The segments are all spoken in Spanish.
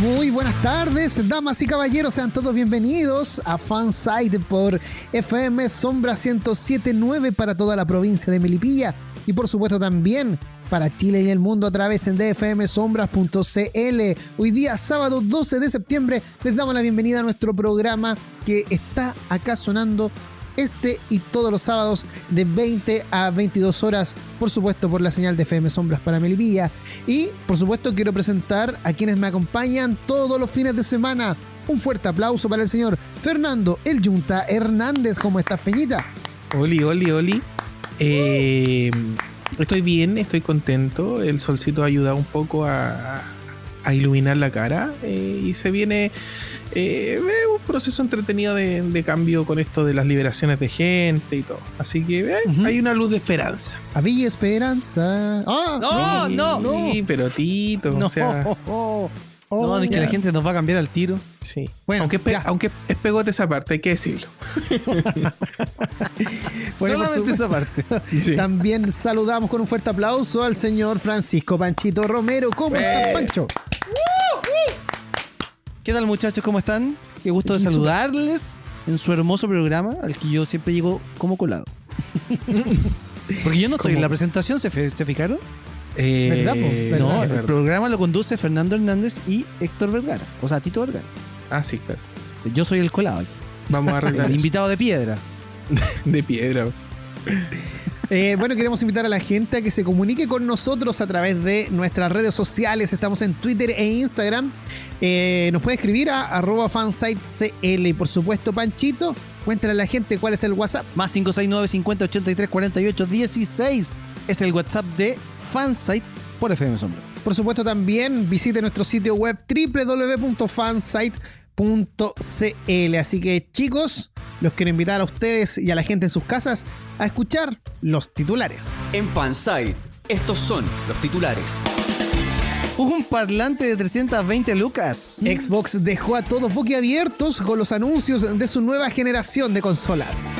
Muy buenas tardes, damas y caballeros, sean todos bienvenidos a Fanside por FM Sombra 1079 para toda la provincia de Melipilla y por supuesto también para Chile y el mundo a través de dfmsombras.cl. Hoy día, sábado 12 de septiembre, les damos la bienvenida a nuestro programa que está acá sonando este y todos los sábados de 20 a 22 horas, por supuesto por la señal de FM Sombras para Melipilla. Y por supuesto quiero presentar a quienes me acompañan todos los fines de semana. Un fuerte aplauso para el señor Fernando El Yunta Hernández. ¿Cómo está, Feñita? Oli, oli, oli. Eh, estoy bien, estoy contento. El solcito ha ayudado un poco a, a iluminar la cara eh, y se viene eh, un proceso entretenido de, cambio con esto de las liberaciones de gente y todo. Así que eh, hay una luz de esperanza. Había esperanza. ¡Ah! No, no, Sí, pero Tito, no. o sea. no, es que la gente nos va a cambiar al tiro. Sí. Bueno, aunque, aunque es pegote esa parte, hay que decirlo. Solamente esa parte. También saludamos con un fuerte aplauso al señor Francisco Panchito Romero. ¿Cómo estás, Pancho? ¿Qué tal muchachos? ¿Cómo están? Qué gusto de saludarles en su hermoso programa al que yo siempre llego como colado. Porque yo no estoy en la presentación, ¿se, fijaron? Eh, no, el programa lo conduce Fernando Hernández y Héctor Vergara. O sea, Tito Vergara. Ah, sí, claro. Yo soy el colado aquí. Vamos a arreglar. el invitado de piedra. de piedra. Eh, bueno, queremos invitar a la gente a que se comunique con nosotros a través de nuestras redes sociales. Estamos en Twitter e Instagram. Eh, nos puede escribir a arroba fansitecl. Y por supuesto, Panchito, cuéntale a la gente cuál es el WhatsApp. Más 569 50 83 48 16 es el WhatsApp de Fansite por FM Sombras. Por supuesto, también visite nuestro sitio web www.fansite.cl. Así que, chicos, los quiero invitar a ustedes y a la gente en sus casas a escuchar los titulares. En Fansite, estos son los titulares. Un parlante de 320 lucas. Xbox dejó a todos boquiabiertos con los anuncios de su nueva generación de consolas.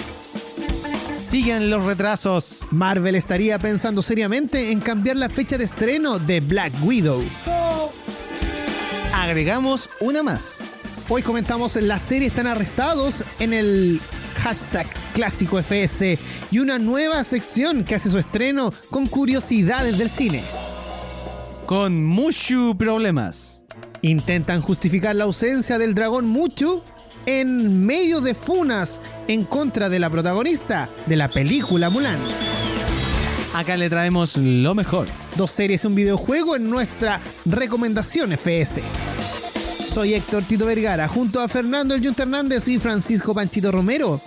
Siguen los retrasos. Marvel estaría pensando seriamente en cambiar la fecha de estreno de Black Widow. Agregamos una más. Hoy comentamos la serie Están arrestados en el hashtag clásico FS y una nueva sección que hace su estreno con curiosidades del cine. Con muchos problemas. Intentan justificar la ausencia del dragón Muchu en medio de funas en contra de la protagonista de la película Mulan. Acá le traemos lo mejor. Dos series y un videojuego en nuestra recomendación FS. Soy Héctor Tito Vergara, junto a Fernando El Junta Hernández y Francisco Panchito Romero.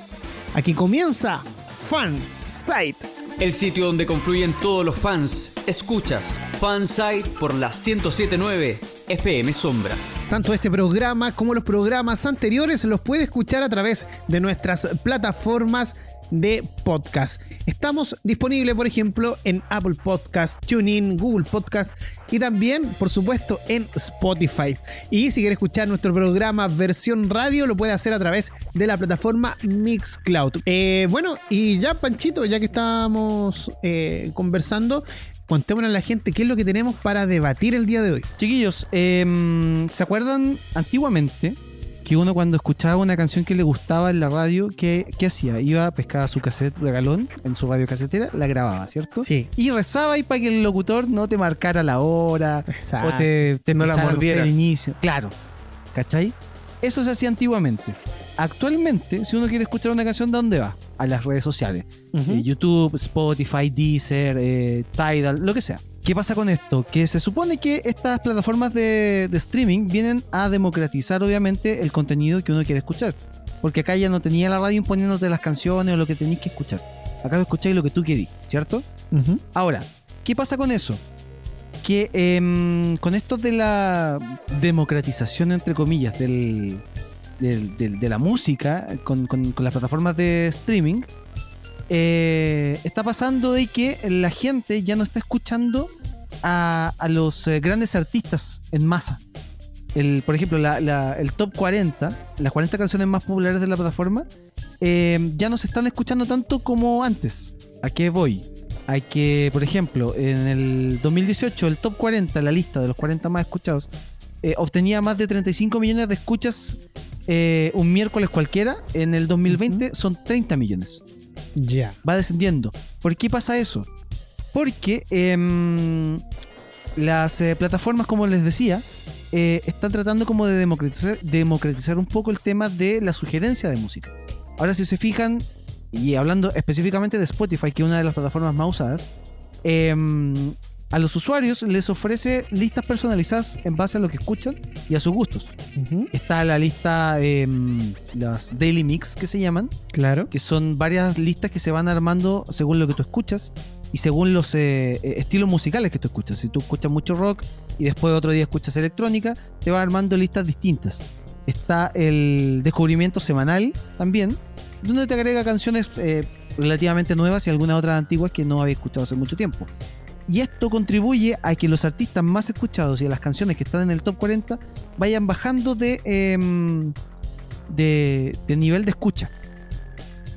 Aquí comienza Fan Site. El sitio donde confluyen todos los fans. Escuchas Fansite por la 1079 FM Sombras. Tanto este programa como los programas anteriores los puede escuchar a través de nuestras plataformas de podcast. Estamos disponibles, por ejemplo, en Apple Podcast, TuneIn, Google Podcast y también, por supuesto, en Spotify. Y si quiere escuchar nuestro programa versión radio, lo puede hacer a través de la plataforma Mixcloud. Eh, bueno, y ya, Panchito, ya que estamos eh, conversando, contémosle a la gente qué es lo que tenemos para debatir el día de hoy. Chiquillos, em, ¿se acuerdan antiguamente? que uno cuando escuchaba una canción que le gustaba en la radio, ¿qué, hacía? Iba, pescaba su cassette regalón en su radio casetera, la grababa, ¿cierto? Sí. Y rezaba ahí para que el locutor no te marcara la hora o te, te no la mordiera. el inicio. Claro. ¿Cachai? Eso se hacía antiguamente. Actualmente, si uno quiere escuchar una canción, ¿de dónde va? A las redes sociales. Eh, YouTube, Spotify, Deezer, eh, Tidal, lo que sea. ¿Qué pasa con esto? Que se supone que estas plataformas de, streaming vienen a democratizar obviamente el contenido que uno quiere escuchar. Porque acá ya no tenía la radio imponiéndote las canciones o lo que tenéis que escuchar. Acá escucháis lo que tú querís, ¿cierto? Ahora, ¿qué pasa con eso? Que em, con esto de la democratización, entre comillas, del, de la música con, las plataformas de streaming, eh, está pasando de que la gente ya no está escuchando a, a los eh, grandes artistas en masa. El, por ejemplo, el top 40, las 40 canciones más populares de la plataforma, eh, ya no se están escuchando tanto como antes. ¿A qué voy? Hay que, por ejemplo, en el 2018, el top 40, la lista de los 40 más escuchados, obtenía más de 35 millones de escuchas eh, un miércoles cualquiera. En el 2020 son 30 millones Ya. va descendiendo. ¿Por qué pasa eso? Porque em, las eh, plataformas, como les decía, eh, están tratando como de democratizar, democratizar un poco el tema de la sugerencia de música. Ahora, si se fijan, y hablando específicamente de Spotify, que es una de las plataformas más usadas, em, a los usuarios les ofrece listas personalizadas en base a lo que escuchan y a sus gustos. Está la lista, em, las Daily Mix que se llaman, Claro. que son varias listas que se van armando según lo que tú escuchas y según los eh, eh, estilos musicales que tú escuchas. Si tú escuchas mucho rock y después otro día escuchas electrónica, te va armando listas distintas. Está el descubrimiento semanal también, donde te agrega canciones eh, relativamente nuevas y algunas otras antiguas que no había escuchado hace mucho tiempo. Y esto contribuye a que los artistas más escuchados y a las canciones que están en el top 40 vayan bajando de, em, de, de nivel de escucha.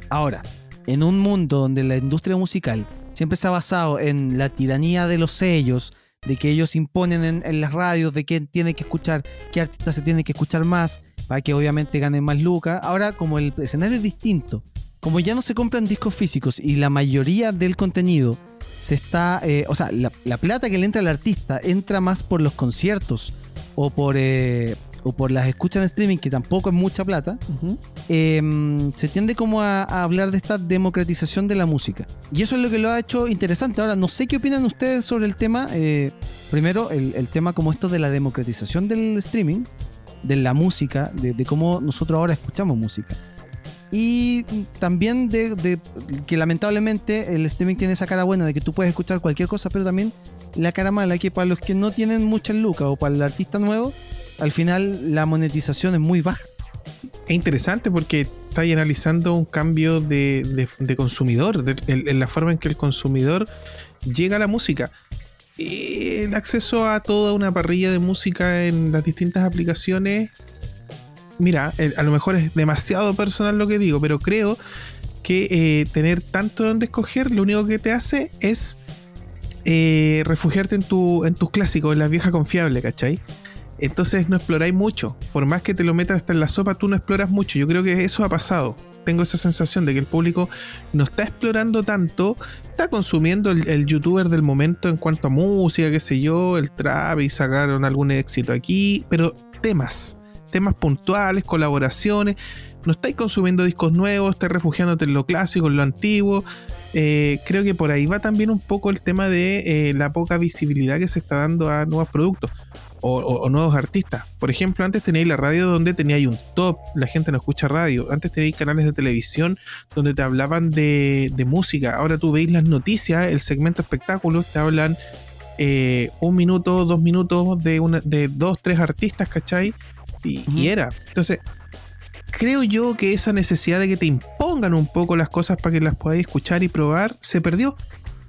Ahora, en un mundo donde la industria musical siempre se ha basado en la tiranía de los sellos, de que ellos imponen en, en las radios de quién tiene que escuchar, qué artista se tiene que escuchar más, para que obviamente ganen más lucas. Ahora, como el escenario es distinto, como ya no se compran discos físicos y la mayoría del contenido se está, eh, o sea, la, la plata que le entra al artista entra más por los conciertos o por, eh, o por las escuchas en streaming, que tampoco es mucha plata, eh, se tiende como a, a hablar de esta democratización de la música. Y eso es lo que lo ha hecho interesante. Ahora, no sé qué opinan ustedes sobre el tema. eh, primero, el, el tema como esto de la democratización del streaming, de la música, de, de cómo nosotros ahora escuchamos música. Y también de, que lamentablemente el streaming tiene esa cara buena de que tú puedes escuchar cualquier cosa, pero también la cara mala que para los que no tienen muchas lucas o para el artista nuevo, al final la monetización es muy baja. Es interesante porque está ahí analizando un cambio de, de- de consumidor, en la forma en que el consumidor llega a la música. Eh, El acceso a toda una parrilla de música en las distintas aplicaciones. Mira, a lo mejor es demasiado personal lo que digo, pero creo que eh, tener tanto donde escoger lo único que te hace es eh, refugiarte en, tu, tus clásicos, en la vieja confiable, ¿cachai? Entonces no exploráis mucho. Por más que te lo metas hasta en la sopa, tú no exploras mucho. Yo creo que eso ha pasado. Tengo esa sensación de que el público no está explorando tanto, está consumiendo el, el youtuber del momento en cuanto a música, qué sé yo, el trap y sacaron algún éxito aquí, pero temas, temas puntuales, colaboraciones. No estáis consumiendo discos nuevos, estáis refugiándote en lo clásico, en lo antiguo. Eh, creo que por ahí va también un poco el tema de eh, la poca visibilidad que se está dando a nuevos productos o, nuevos artistas. Por ejemplo, antes teníais la radio donde teníais un top, la gente no escucha radio. Antes teníais canales de televisión donde te hablaban de, de música. Ahora tú veis las noticias, el segmento espectáculos, te hablan eh, un minuto, dos minutos de, una, de dos, tres artistas, ¿cachai? Y, y era. Entonces, creo yo que esa necesidad de que te impongan un poco las cosas para que las podáis escuchar y probar se perdió.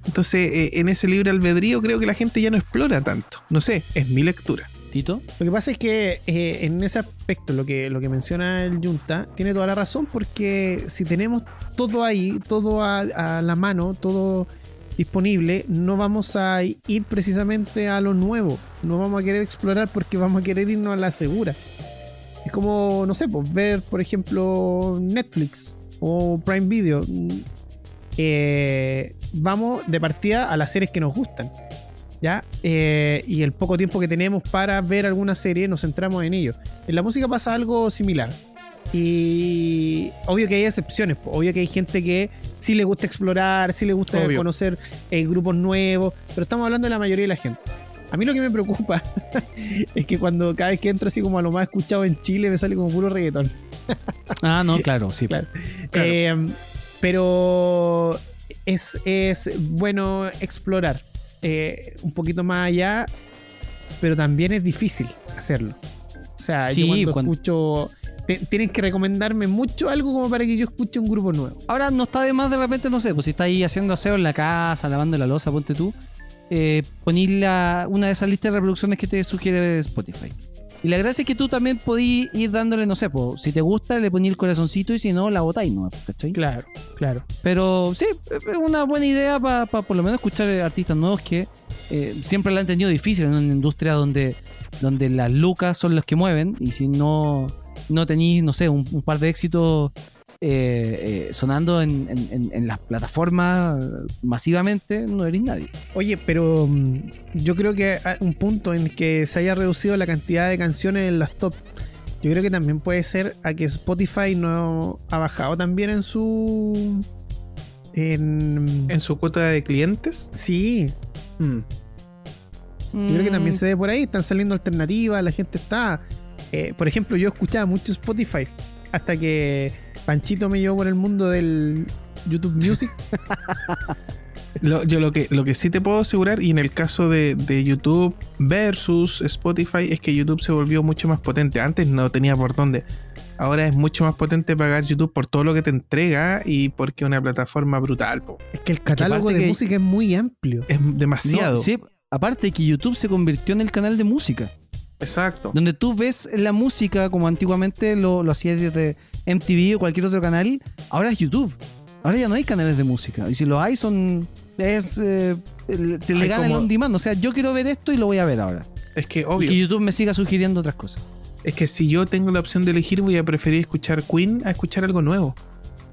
Entonces, eh, en ese libre albedrío creo que la gente ya no explora tanto. No sé, es mi lectura. Tito. Lo que pasa es que eh, en ese aspecto, lo que, lo que menciona el Junta, tiene toda la razón, porque si tenemos todo ahí, todo a, a la mano, todo disponible, no vamos a ir precisamente a lo nuevo. No vamos a querer explorar porque vamos a querer irnos a la segura. Es como, no sé, pues, ver, por ejemplo, Netflix o Prime Video. Eh, vamos de partida a las series que nos gustan. ¿Ya? Eh, y el poco tiempo que tenemos para ver alguna serie nos centramos en ello. En la música pasa algo similar. Y obvio que hay excepciones, obvio que hay gente que sí le gusta explorar, sí le gusta Obvio. conocer eh, grupos nuevos, pero estamos hablando de la mayoría de la gente. A mí lo que me preocupa es que cuando cada vez que entro así como a lo más escuchado en Chile me sale como puro reggaetón. Ah, no, claro, sí. Claro. Claro. Eh, pero es, es bueno explorar eh, un poquito más allá, pero también es difícil hacerlo. O sea, Sí, yo cuando cuando- escucho tienen que recomendarme mucho algo como para que yo escuche un grupo nuevo. Ahora no está de más de repente, no sé, pues si está ahí haciendo aseo en la casa, lavando la losa, ponte tú, eh, ponís la- una de esas listas de reproducciones que te sugiere Spotify. Y la gracia es que tú también podís ir dándole, no sé, pues, si te gusta, le ponís el corazoncito y si no, la botáis, ¿no? ¿Cachai? Claro, claro. Pero sí, es una buena idea para por lo menos escuchar artistas nuevos que eh, siempre la han tenido difícil en una industria donde, donde las lucas son los que mueven y si no, no tenéis, no sé, un, un par de éxitos eh, eh, sonando en, en- en- en las plataformas masivamente, no eres nadie. Oye, pero mm, yo creo que un punto en que se haya reducido la cantidad de canciones en las top. Yo creo que también puede ser a que Spotify no ha bajado también en su. En. En su cuota de clientes. Sí, mm, yo creo que Mm. también se ve por ahí. Están saliendo alternativas, la gente está. eh, por ejemplo, yo escuchaba mucho Spotify hasta que Panchito me llevó por el mundo del YouTube Music. Lo, yo lo que, lo que sí te puedo asegurar, y en el caso de, de YouTube versus Spotify, es que YouTube se volvió mucho más potente. Antes no tenía por dónde. Ahora es mucho más potente pagar YouTube por todo lo que te entrega y porque es una plataforma brutal. po. es que el catálogo de música es muy amplio. Es demasiado. No, sí, aparte que YouTube se convirtió en el canal de música. Exacto. Donde tú ves la música como antiguamente lo, lo hacías desde MTV o cualquier otro canal, ahora es YouTube. Ahora ya no hay canales de música. Y si los hay, son. Es. eh, te le gana el on demand. O sea, yo quiero ver esto y lo voy a ver ahora. Es que Y obvio. que YouTube me siga sugiriendo otras cosas. Es que si yo tengo la opción de elegir, voy a preferir escuchar Queen a escuchar algo nuevo.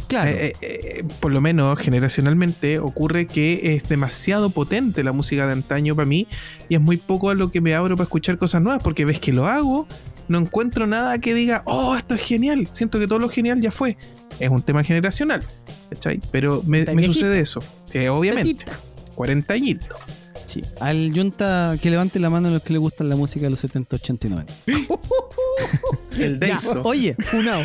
Claro. Eh, eh, eh, por lo menos generacionalmente ocurre que es demasiado potente la música de antaño para mí y es muy poco a lo que me abro para escuchar cosas nuevas porque ves que lo hago, no encuentro nada que diga, oh, esto es genial, siento que todo lo genial ya fue. Es un tema generacional, ¿cachai? Pero me, sucede eso, Sí, obviamente. Tatita. 40 añitos. sí. Al Junta que levante la mano a los que le gustan la música de los 70, 80 y 90. El Deiso. Oye, Funao.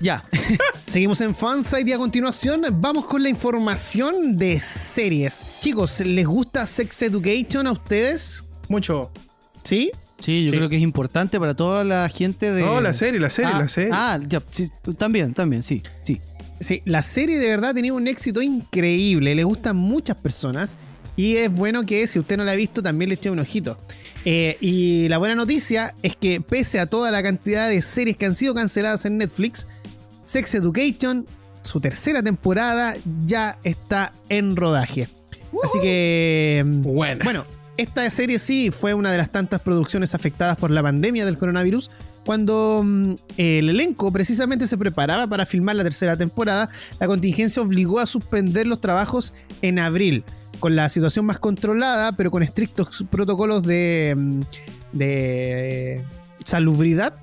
ya. Seguimos en Fansite y a continuación vamos con la información de series. Chicos, ¿les gusta Sex Education a ustedes? Mucho. ¿Sí? Sí, yo Sí. creo que es importante para toda la gente de. No, la serie, la serie, ah, la serie. Ah, ya. sí, también, también, sí, sí. Sí, la serie de verdad ha tenido un éxito increíble, le gustan muchas personas y es bueno que si usted no la ha visto también le eche un ojito. Eh, y la buena noticia es que pese a toda la cantidad de series que han sido canceladas en Netflix, Sex Education, su tercera temporada, ya está en rodaje. Así que... mm, Buena. Bueno, esta serie sí fue una de las tantas producciones afectadas por la pandemia del coronavirus. Cuando mm, el elenco precisamente se preparaba para filmar la tercera temporada, la contingencia obligó a suspender los trabajos en abril, con la situación más controlada, pero con estrictos protocolos mm, de salubridad.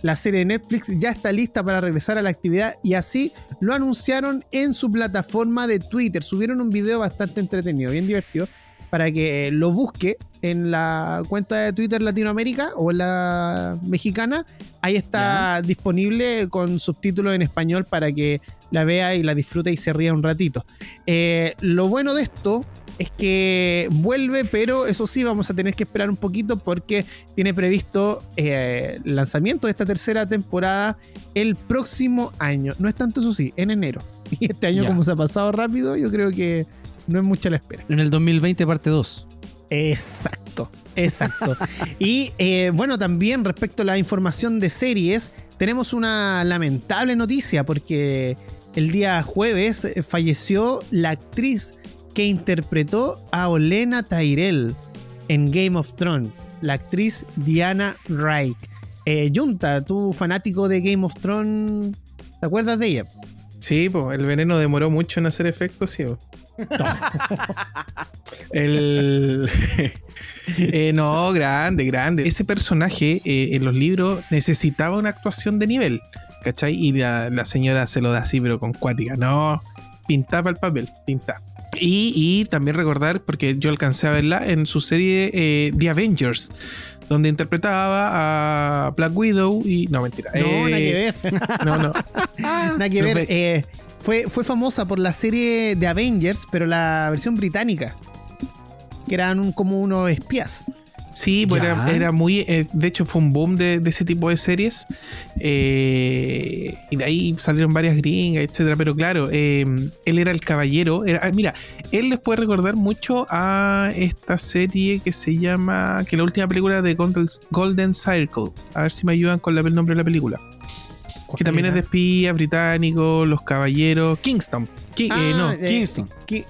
La serie de Netflix ya está lista para regresar a la actividad y así lo anunciaron en su plataforma de Twitter. Subieron un video bastante entretenido, bien divertido, para que lo busque en la cuenta de Twitter Latinoamérica o en la mexicana. Ahí está disponible con subtítulos en español para que la vea y la disfrute y se ría un ratito. Eh, lo bueno de esto es que vuelve, pero eso sí, vamos a tener que esperar un poquito porque tiene previsto eh, el lanzamiento de esta tercera temporada el próximo año. No es tanto eso sí, en enero. Y este año, como se ha pasado rápido, yo creo que no es mucha la espera. En el 2020, parte 2. Exacto, exacto. y eh, bueno, también respecto a la información de series, tenemos una lamentable noticia porque el día jueves eh, falleció la actriz que interpretó a Olena Tyrell en Game of Thrones, la actriz Diana Wright. Eh, Junta, tú fanático de Game of Thrones, ¿te acuerdas de ella? Sí, pues el veneno demoró mucho en hacer efecto, sí. po. el. Eh, no, grande, grande. Ese personaje eh, en los libros necesitaba una actuación de nivel, ¿cachai? Y la, la señora se lo da así, pero con cuática. No, pintaba el papel, pinta. Y, y también recordar, porque yo alcancé a verla en su serie eh, The Avengers, donde interpretaba a Black Widow y. No, mentira. No, Eh, nada que ver. No, no. Nada que ver. ve- eh, fue, fue famosa por la serie de Avengers, pero la versión británica. Que eran un- como unos espías. Sí, pues era, era muy. eh, de hecho, fue un boom de, de ese tipo de series. eh, y de ahí salieron varias gringas, etcétera. Pero claro, eh, él era el caballero. era- ah, mira, él les puede recordar mucho a esta serie que se llama. Que la última película de Golden, Golden Circle. A ver si me ayudan con la- el nombre de la película. Que también es de espías británicos, los caballeros. Kingston. Ki- eh, no, Ah, eh, Kingston. Ki-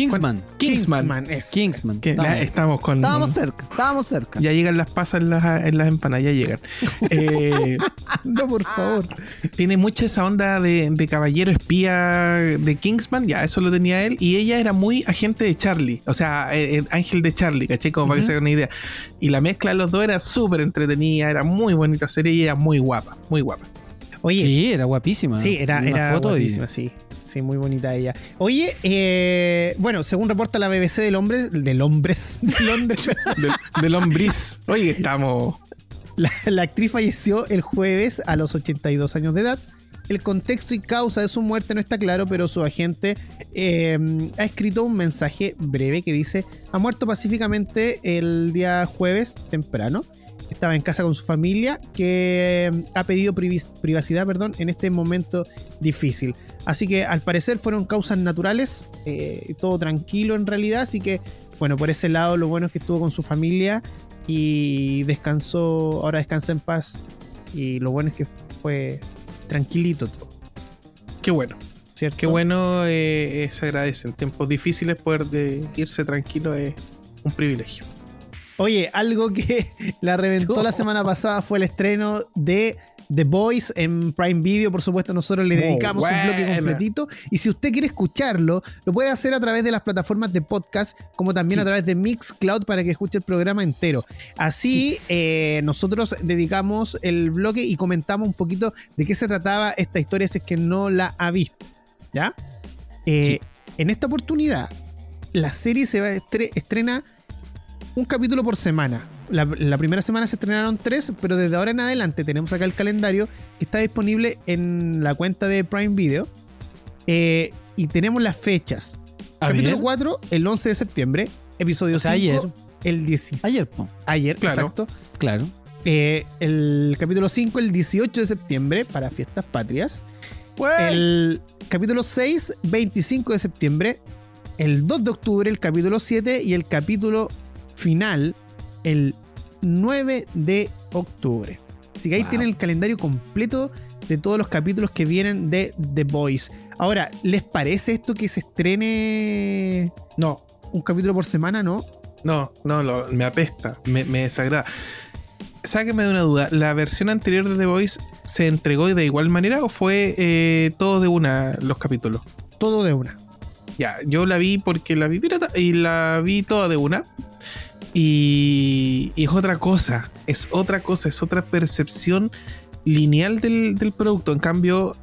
Kingsman. Kingsman. es. Kingsman. que la- Estábamos, estamos con. estábamos cerca, estábamos cerca. Ya llegan las pasas en las, en las empanadas, ya llegan. Eh, No, por favor. tiene mucha esa onda de, de caballero espía de Kingsman, ya eso lo tenía él, y ella era muy agente de Charlie, o sea, eh, eh, ángel de Charlie, ¿caché? Como para que se hagan una idea. Y la mezcla de los dos era súper entretenida, era muy bonita serie y era muy guapa, muy guapa. Oye, Sí, era guapísima. Sí, era, Una era foto y- guapísima, sí. Sí, muy bonita ella. Oye, eh, bueno, según reporta la BBC del hombre, del hombres, de Londres, Del, del lombriz. Oye, estamos... la, la actriz falleció el jueves a los 82 años de edad. El contexto y causa de su muerte no está claro, pero su agente eh, ha escrito un mensaje breve que dice: Ha muerto pacíficamente el día jueves temprano. Estaba en casa con su familia, que eh, ha pedido privacidad perdón, en este momento difícil. Así que al parecer fueron causas naturales, eh, todo tranquilo en realidad. Así que, bueno, por ese lado, lo bueno es que estuvo con su familia y descansó, ahora descansa en paz. Y lo bueno es que fue tranquilito todo, Qué bueno. ¿cierto? Qué bueno eh, eh, se agradece. En tiempos difíciles poder de irse tranquilo es un privilegio. Oye, algo que la reventó la semana pasada fue el estreno de The Voice en Prime Video. Por supuesto, nosotros le dedicamos un bloque completito. Y si usted quiere escucharlo, lo puede hacer a través de las plataformas de podcast, como también Sí. a través de Mixcloud para que escuche el programa entero. Así, eh, nosotros dedicamos el bloque y comentamos un poquito de qué se trataba esta historia, si es que no la ha visto. ¿Ya? Eh, En esta oportunidad, la serie se va estre- estrena un capítulo por semana. La, la primera semana se estrenaron tres, pero desde ahora en adelante tenemos acá el calendario que está disponible en la cuenta de Prime Video. Eh, y tenemos las fechas. Capítulo ver. 4, el 11 de septiembre. Episodio O sea, 5, ayer. el 16. Ayer, po. Ayer, Claro. exacto. claro. Eh, el capítulo 5, el 18 de septiembre, para fiestas patrias. El capítulo 6, 25 de septiembre. El 2 de octubre, el capítulo 7. Y el capítulo final, el 9 de octubre. Así que ahí Wow. tienen el calendario completo de todos los capítulos que vienen de The Voice. Ahora, ¿les parece esto que se estrene No, un capítulo por semana, no? No, no, lo- me apesta, me, me desagrada. Sáqueme de una duda, ¿la versión anterior de The Voice se entregó de igual manera o fue eh, todo de una los capítulos? Todo de una. Ya, yo la vi porque la vi pirata y la vi toda de una. Y, y es otra cosa, es otra cosa, es otra percepción lineal del, del producto. En cambio,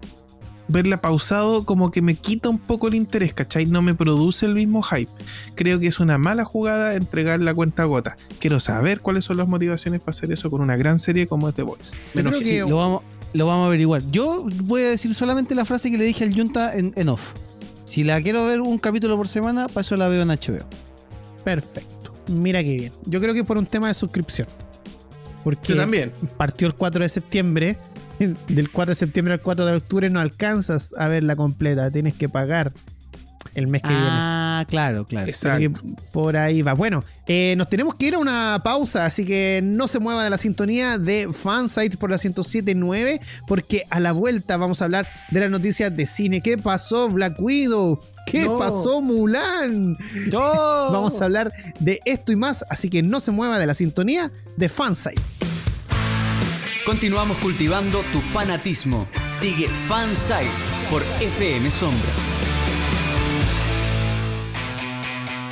verla pausado como que me quita un poco el interés, ¿cachai? No me produce el mismo hype. Creo que es una mala jugada entregar la cuenta a gota. Quiero saber cuáles son las motivaciones para hacer eso con una gran serie como The Voice. Me Yo creo enojé. que- Sí, lo vamos, lo vamos a averiguar. Yo voy a decir solamente la frase que le dije al Junta en, en off. Si la quiero ver un capítulo por semana, para eso la veo en HBO. Perfecto. Mira qué bien. Yo creo que por un tema de suscripción. Porque Yo también. partió el 4 de septiembre. Del 4 de septiembre al 4 de octubre no alcanzas a verla completa. Tienes que pagar el mes que Ah, claro, claro. viene. Exacto. Por ahí va. Bueno, eh, nos tenemos que ir a una pausa, así que no se mueva de la sintonía de Fansite por la 107.9, porque a la vuelta vamos a hablar de las noticias de cine. ¿Qué pasó, Black Widow? ¿Qué No. pasó, Mulan? Vamos a hablar de esto y más, así que no se mueva de la sintonía de Fansite. Continuamos cultivando tu fanatismo. Sigue Fansite por FM Sombra.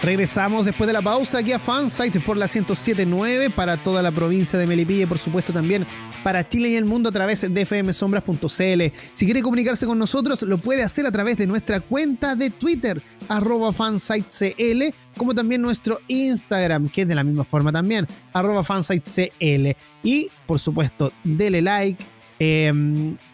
Regresamos después de la pausa aquí a Fansite por la 1079 para toda la provincia de Melipilla y por supuesto también para Chile y el mundo a través de fmsombras.cl. Si quiere comunicarse con nosotros lo puede hacer a través de nuestra cuenta de Twitter arroba fansitecl como también nuestro Instagram que es de la misma forma también arroba fansitecl y por supuesto dele like eh,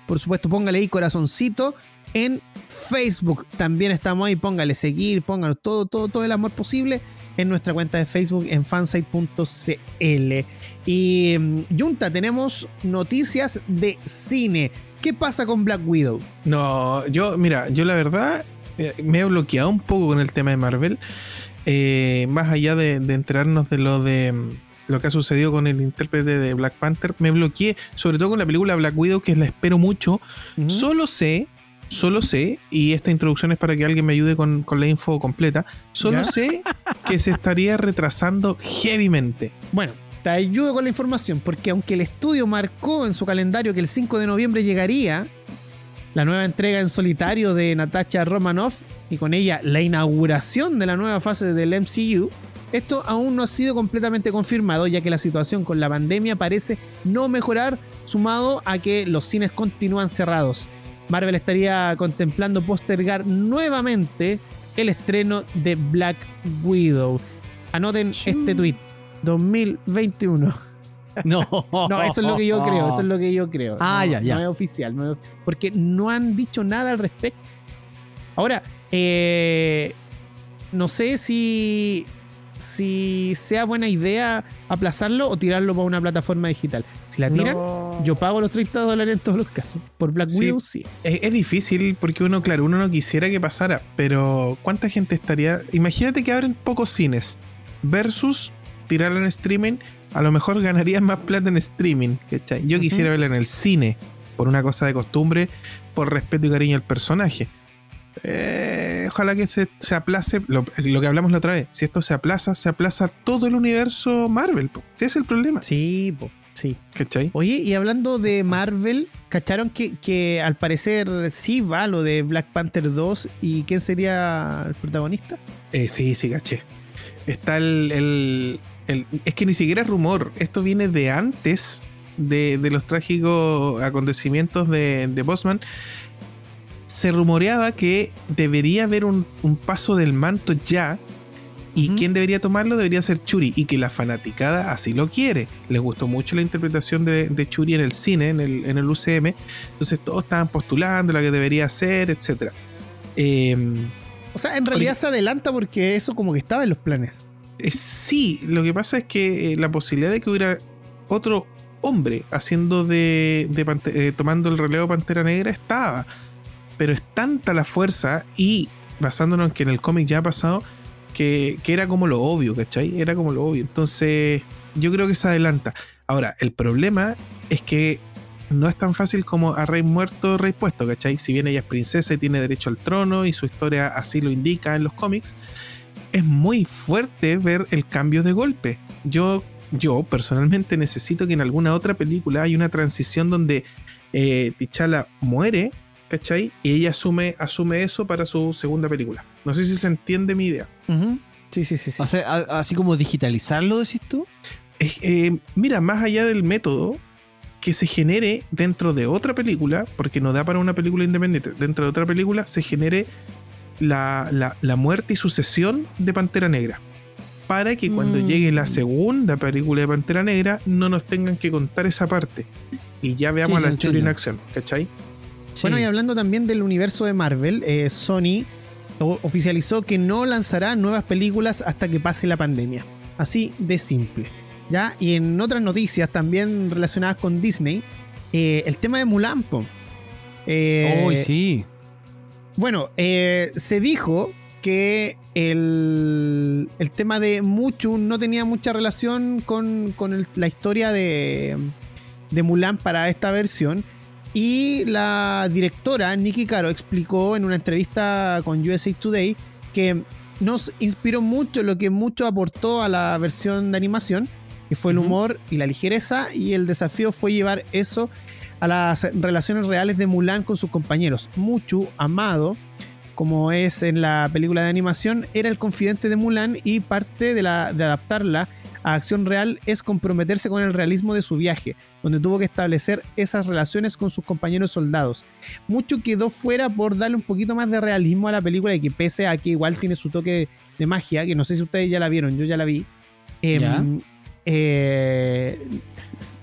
por supuesto póngale ahí corazoncito en Facebook también estamos ahí, póngale seguir, pónganos todo, todo, todo el amor posible en nuestra cuenta de Facebook en fansite.cl. Y mm, Junta, tenemos noticias de cine. ¿Qué pasa con Black Widow? No, yo, mira, yo la verdad eh, me he bloqueado un poco con el tema de Marvel. Eh, más allá de, de enterarnos de lo de mm, lo que ha sucedido con el intérprete de Black Panther, me bloqueé, sobre todo con la película Black Widow, que la espero mucho. Solo sé, solo sé, y esta introducción es para que alguien me ayude con, con la info completa, solo ¿Ya? sé que se estaría retrasando heavymente. Bueno, te ayudo con la información, porque aunque el estudio marcó en su calendario que el 5 de noviembre llegaría la nueva entrega en solitario de Natasha Romanoff y con ella la inauguración de la nueva fase del MCU, esto aún no ha sido completamente confirmado, ya que la situación con la pandemia parece no mejorar, sumado a que los cines continúan cerrados. Marvel estaría contemplando postergar nuevamente el estreno de Black Widow. Anoten este tweet. 2021. No, No, eso es lo que yo creo, eso es lo que yo creo. Ah, no, ya, ya. No es oficial, no es- porque no han dicho nada al respecto. Ahora, eh, no sé si, si sea buena idea aplazarlo o tirarlo para una plataforma digital. Si la tiran, No. yo pago los 30 dólares en todos los casos. Por Black Sí. Widow, sí. Es, es difícil porque uno, claro, uno no quisiera que pasara, pero ¿cuánta gente estaría? Imagínate que abren pocos cines versus tirarla en streaming, a lo mejor ganarías más plata en streaming, ¿cachai? Yo quisiera verla en el cine, por una cosa de costumbre, por respeto y cariño al personaje. Eh, ojalá que se, se aplace, lo, lo que hablamos la otra vez, si esto se aplaza, se aplaza todo el universo Marvel, po. ese es el problema, Sí, po, sí. ¿cachai? Oye, y hablando de Marvel, ¿cacharon que, que al parecer sí va lo de Black Panther 2? ¿Y quién sería el protagonista? Eh, sí, sí, caché. Está el, el- el- Es que ni siquiera es rumor. Esto viene de antes de, de los trágicos acontecimientos de, de Bosman. Se rumoreaba que debería haber un, un paso del manto ya. Y Ujú. quien debería tomarlo debería ser Churi. Y que la fanaticada así lo quiere. Les gustó mucho la interpretación de, de Churi en el cine, en el, en el UCM. Entonces todos estaban postulando la que debería ser, etc. O sea, en realidad se adelanta porque eso como que estaba en los planes. Eh, sí, lo que pasa es que eh, la posibilidad de que hubiera otro hombre haciendo de, de Pante- eh, tomando el relevo Pantera Negra estaba. Pero es tanta la fuerza y basándonos en que en el cómic ya ha pasado, que, que era como lo obvio, ¿cachai? Era como lo obvio. Entonces, yo creo que se adelanta. Ahora, el problema es que no es tan fácil como a rey muerto, rey puesto, ¿cachai? Si bien ella es princesa y tiene derecho al trono y su historia así lo indica en los cómics, es muy fuerte ver el cambio de golpe. Yo, yo personalmente necesito que en alguna otra película haya una transición donde eh, T'Challa muere, ¿cachai? Y ella asume, asume eso para su segunda película. No sé si se entiende mi idea. Sí, sí, sí, sí. O sea, a- así como digitalizarlo, decís tú. Eh, mira, más allá del método que se genere dentro de otra película, porque no da para una película independiente, dentro de otra película se genere la, la- la muerte y sucesión de Pantera Negra. Para que cuando Mm. llegue la segunda película de Pantera Negra no nos tengan que contar esa parte. Y ya veamos Sí, a la Churi en acción, ¿cachai? Bueno, y hablando también del universo de Marvel, eh, Sony oficializó que no lanzará nuevas películas hasta que pase la pandemia. Así de simple. ¿Ya? Y en otras noticias también relacionadas con Disney, eh, el tema de Mulan. Eh, sí. Bueno, eh, se dijo que el, el tema de Muchu no tenía mucha relación con, con el- la historia de, de Mulan para esta versión. Y la directora Nikki Caro explicó en una entrevista con USA Today que nos inspiró mucho lo que mucho aportó a la versión de animación, que fue el humor y la ligereza, y el desafío fue llevar eso a las relaciones reales de Mulan con sus compañeros. Muchu, amado, como es en la película de animación, era el confidente de Mulan y parte de, la, de adaptarla a acción real es comprometerse con el realismo de su viaje, donde tuvo que establecer esas relaciones con sus compañeros soldados. Mucho quedó fuera por darle un poquito más de realismo a la película y que pese a que igual tiene su toque de, magia, que no sé si ustedes ya la vieron, yo ya la vi. em, Ya. eh,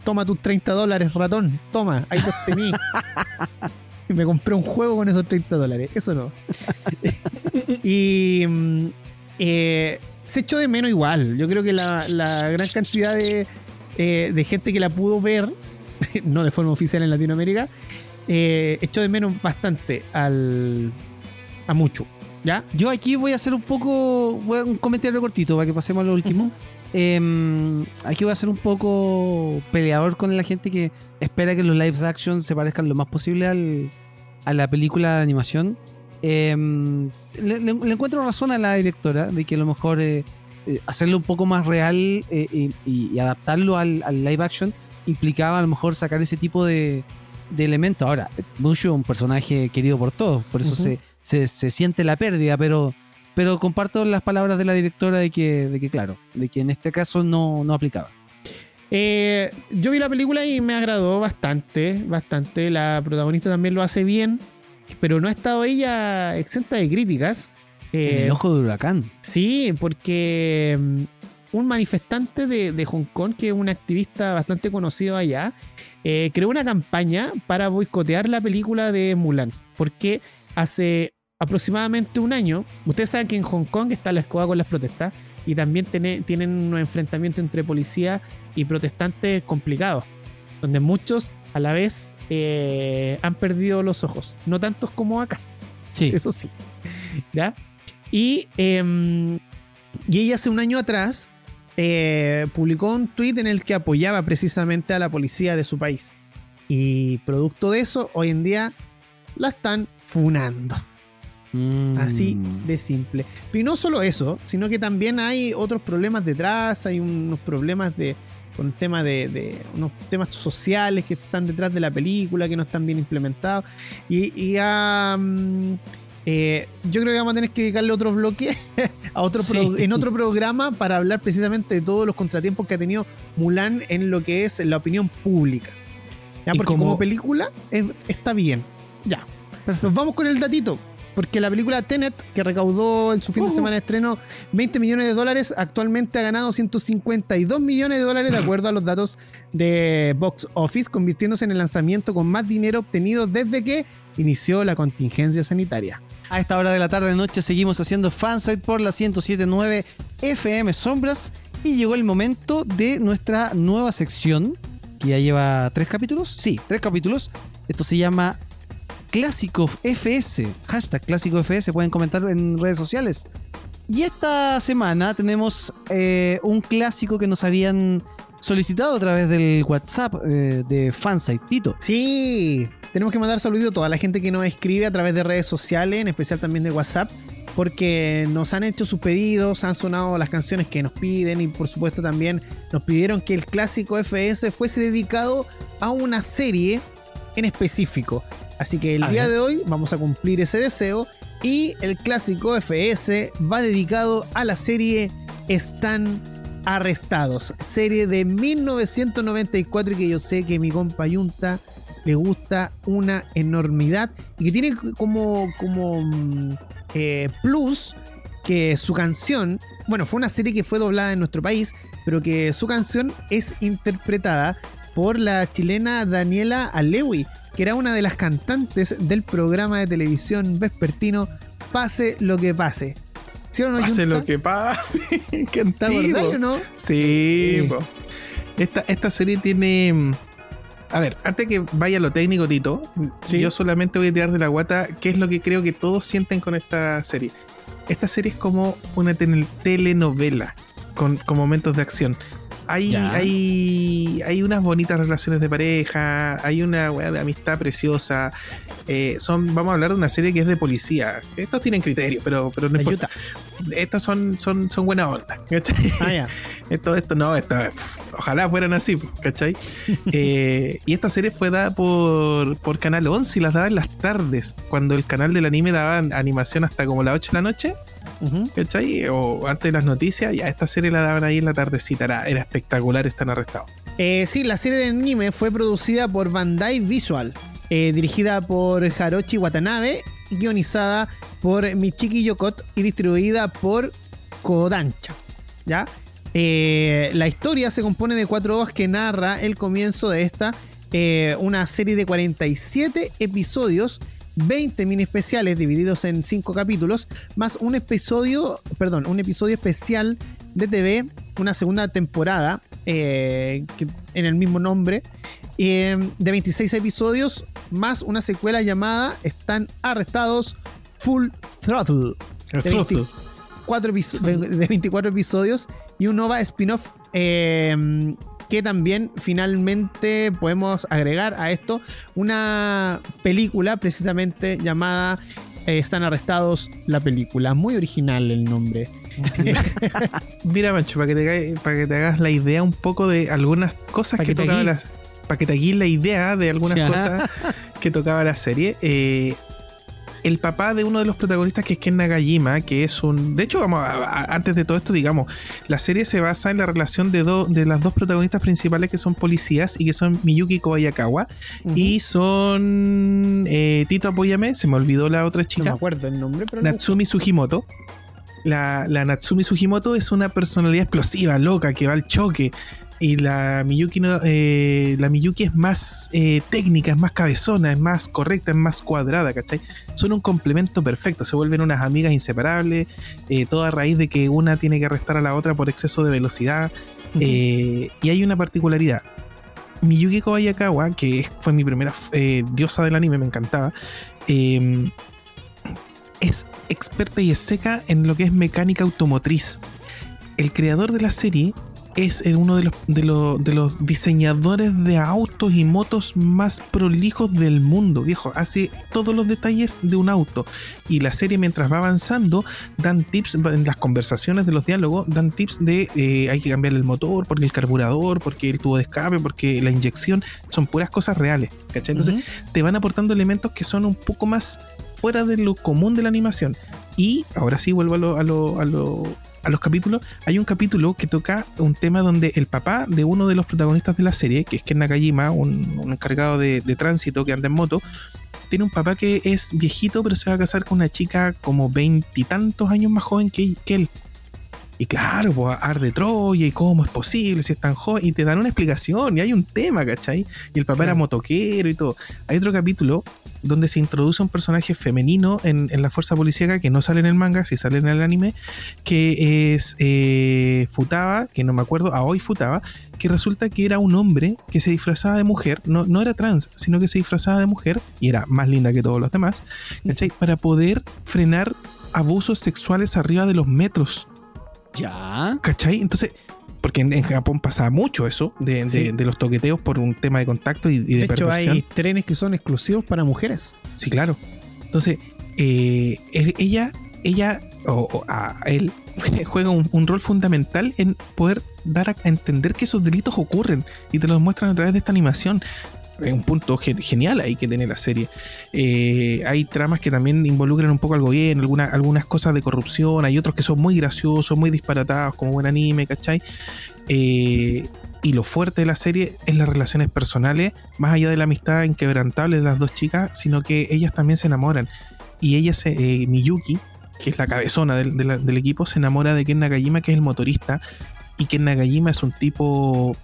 toma tus 30 dólares, ratón, toma, ahí los tení. Me compré un juego con esos 30 dólares, eso no. y mm, eh, se echó de menos igual. Yo creo que la, la gran cantidad de, eh, de gente que la pudo ver, no de forma oficial en Latinoamérica, eh, echó de menos bastante al, a mucho. ¿Ya? Yo aquí voy a hacer un poco. voy a- un comentario cortito para que pasemos a lo último. Em, aquí voy a ser un poco peleador con la gente que espera que los live action se parezcan lo más posible al- a la película de animación. Em, le, le- le encuentro razón a la directora de que a lo mejor eh, eh, hacerlo un poco más real eh, y, adaptarlo al, al live action implicaba a lo mejor sacar ese tipo de, de elementos. Ahora, Mushu es un personaje querido por todos, por eso se, se, se siente la pérdida, pero, pero comparto las palabras de la directora de que, de que claro, de que en este caso no, no aplicaba. Eh, yo vi la película y me agradó bastante, bastante. La protagonista también lo hace bien, pero no ha estado ella exenta de críticas. en Eh, el ojo de huracán. Sí, porque mm, un manifestante de, de Hong Kong, que es un activista bastante conocido allá, eh, creó una campaña para boicotear la película de Mulan. Porque hace aproximadamente un año, ustedes saben que en Hong Kong está la escoba con las protestas y también tiene- tienen unos enfrentamientos entre policía y protestantes complicados, donde muchos a la vez eh, han perdido los ojos, no tantos como acá Sí. eso sí. ¿Ya? Y, em, y ella hace un año atrás eh, publicó un tweet en el que apoyaba precisamente a la policía de su país. Y producto de eso, hoy en día la están funando. Mm. Así de simple. Y no solo eso, sino que también hay otros problemas detrás, hay unos problemas de con tema de, de unos temas sociales que están detrás de la película, que no están bien implementados. Y, y eh, yo creo que vamos a tener que dedicarle otro bloque a otro Sí. pro- en otro programa para hablar precisamente de todos los contratiempos que ha tenido Mulan en lo que es la opinión pública. ¿Ya? Porque como, como- película es- está bien. Ya. Nos vamos con el datito. Porque la película Tenet, que recaudó en su fin de Ujú. semana de estreno 20 millones de dólares, actualmente ha ganado 152 millones de dólares de acuerdo a los datos de Box Office, convirtiéndose en el lanzamiento con más dinero obtenido desde que inició la contingencia sanitaria. A esta hora de la tarde noche seguimos haciendo fansite por la 1079 FM Sombras y llegó el momento de nuestra nueva sección que ya lleva tres capítulos. Sí, tres capítulos. Esto se llama Clásico FS. Hashtag Clásico FS. Pueden comentar en redes sociales. Y esta semana tenemos eh, un clásico que nos habían solicitado a través del WhatsApp eh, de Fansite. Tito. Sí, tenemos que mandar saludos a toda la gente que nos escribe a través de redes sociales, en especial también de WhatsApp, porque nos han hecho sus pedidos, han sonado las canciones que nos piden y por supuesto también nos pidieron que el clásico FS fuese dedicado a una serie en específico. Así que el A día ver. de hoy vamos a cumplir ese deseo y el clásico FS va dedicado a la serie Están arrestados, serie de 1994 y que yo sé que mi compa Yunta le gusta una enormidad y que tiene como, como mm, eh, plus que su canción, bueno, fue una serie que fue doblada en nuestro país, pero que su canción es interpretada por la chilena Daniela Alewi, que era una de las cantantes del programa de televisión vespertino Pase lo que pase. ¿Sí o no, Pase lo que pase. Qué ¿Te acordás antiguo. o no? Sí. Esta, esta serie tiene. mm, A ver, antes que vaya lo técnico, Tito, Sí. yo solamente voy a tirar de la guata qué es lo que creo que todos sienten con esta serie. Esta serie es como una tel- telenovela con, con momentos de acción. Hay, Ya. hay, hay unas bonitas relaciones de pareja, hay una weá de amistad preciosa. eh, son, vamos a hablar de una serie que es de policía. Estos tienen criterio, pero, pero no importa. Estas son, son, son buena onda. ¿cachai? Ah, ya. Esto, esto no, esto, ojalá fueran así, ¿cachai? Eh, y esta serie fue dada por, por Canal 11 y las daba en las tardes, cuando el canal del anime daba animación hasta como las 8 de la noche, ¿cachai? O antes de las noticias, ya esta serie la daban ahí en la tardecita, era, era espectacular, están arrestados. Eh, sí, la serie de anime fue producida por Bandai Visual, eh, dirigida por Harochi Watanabe, guionizada por Michiki Yokot y distribuida por Kodansha. ¿Ya? Eh, la historia se compone de cuatro hojas que narra el comienzo de esta, eh, una serie de 47 episodios 20 mini especiales divididos en 5 capítulos, más un episodio, perdón, un episodio especial de TV, una segunda temporada eh, que- en el mismo nombre, eh, de 26 episodios, más una secuela llamada Están arrestados Full Throttle. El de throttle. 24 episo- de 24 episodios y un Nova spin-off eh, que también finalmente podemos agregar a esto una película precisamente llamada eh, Están arrestados la película. Muy original el nombre. Mira, Mancho, para que, te, para que te hagas la idea un poco de algunas cosas que, tocaba la Para que te guíes la idea de algunas cosas que tocaba la serie. eh, el papá de uno de los protagonistas, que es Ken Nagajima, que es un. De hecho, vamos, a- a- antes de todo esto, digamos, la serie se basa en la relación de, do- de las dos protagonistas principales que son policías y que son Miyuki Kobayakawa. Y son. eh, Tito, apóyame, se me olvidó la otra No chica. me acuerdo el nombre, pero Natsumi Sugimoto. La, la Natsumi Sugimoto es una personalidad explosiva, loca, que va al choque. Y la Miyuki, no- eh, la Miyuki es más eh, técnica, es más cabezona, es más correcta, es más cuadrada, ¿cachai? Son un complemento perfecto, se vuelven unas amigas inseparables, eh, todo a raíz de que una tiene que arrestar a la otra por exceso de velocidad. Eh, y hay una particularidad. Miyuki Kobayakawa, que fue mi primera diosa del anime, me encantaba, eh, es experta y es seca en lo que es mecánica automotriz. El creador de la serie es el- uno de los, de, los, de los diseñadores de autos y motos más prolijos del mundo, viejo. Hace todos los detalles de un auto. Y la serie, mientras va avanzando, dan tips en las conversaciones de los diálogos, dan tips de eh, hay que cambiar el motor, porque el carburador, porque el tubo de escape, porque la inyección. Son puras cosas reales. ¿cachai? Entonces, te van aportando elementos que son un poco más fuera de lo común de la animación. Y ahora sí vuelvo a, lo- a, lo- a, lo- a los capítulos. Hay un capítulo que toca un tema donde el papá de uno de los protagonistas de la serie, que es Ken Nakajima, un, encargado de, tránsito que anda en moto, tiene un papá que es viejito, pero se va a casar con una chica como veintitantos años más joven que él. Y claro, pues arde Troya y cómo es posible si es tan joven. Y te dan una explicación y hay un tema, ¿cachai? Y el papá era motoquero y todo. Hay otro capítulo donde se introduce un personaje femenino en, en la fuerza policíaca que no sale en el manga, sí sale en el anime, que es eh, Futaba, que no me acuerdo, Aoi Futaba, que resulta que era un hombre que se disfrazaba de mujer, no, no era trans, sino que se disfrazaba de mujer y era más linda que todos los demás, ¿cachai? Para poder frenar abusos sexuales arriba de los metros. Ya. ¿Cachai? Entonces, porque en, en Japón pasaba mucho eso, de, de- Sí. de los toqueteos por un tema de contacto y, y de, De hecho, perversión. hay trenes que son exclusivos para mujeres. Sí, claro. Entonces, eh, ella, ella, o, o a él, juega un, un rol fundamental en poder dar a entender que esos delitos ocurren y te los muestran a través de esta animación. Es un punto gen- genial ahí que tiene la serie. Eh, hay tramas que también involucran un poco al gobierno, alguna- algunas cosas de corrupción, hay otros que son muy graciosos, muy disparatados, como buen anime, ¿cachai? Eh, y lo fuerte de la serie es las relaciones personales, más allá de la amistad inquebrantable de las dos chicas, sino que ellas también se enamoran. Y ella, se, eh, Miyuki, que es la cabezona del, de la- del equipo, se enamora de Ken Nagajima, que es el motorista. Y Ken Nagajima es un tipo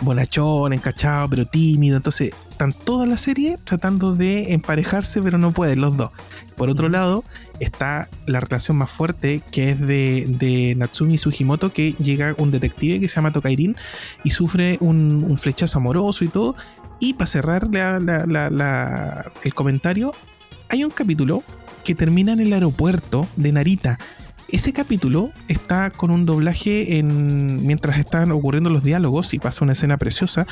bonachón, encachado, pero tímido. Entonces, están toda la serie tratando de emparejarse, pero no pueden los dos. Por otro lado, está la relación más fuerte, que es de, de Natsumi Sugimoto, que llega un detective que se llama Tokairin y sufre un, un flechazo amoroso y todo. Y para cerrar la- el comentario, hay un capítulo que termina en el aeropuerto de Narita. Ese capítulo está con un doblaje en mientras están ocurriendo los diálogos y pasa una escena preciosa.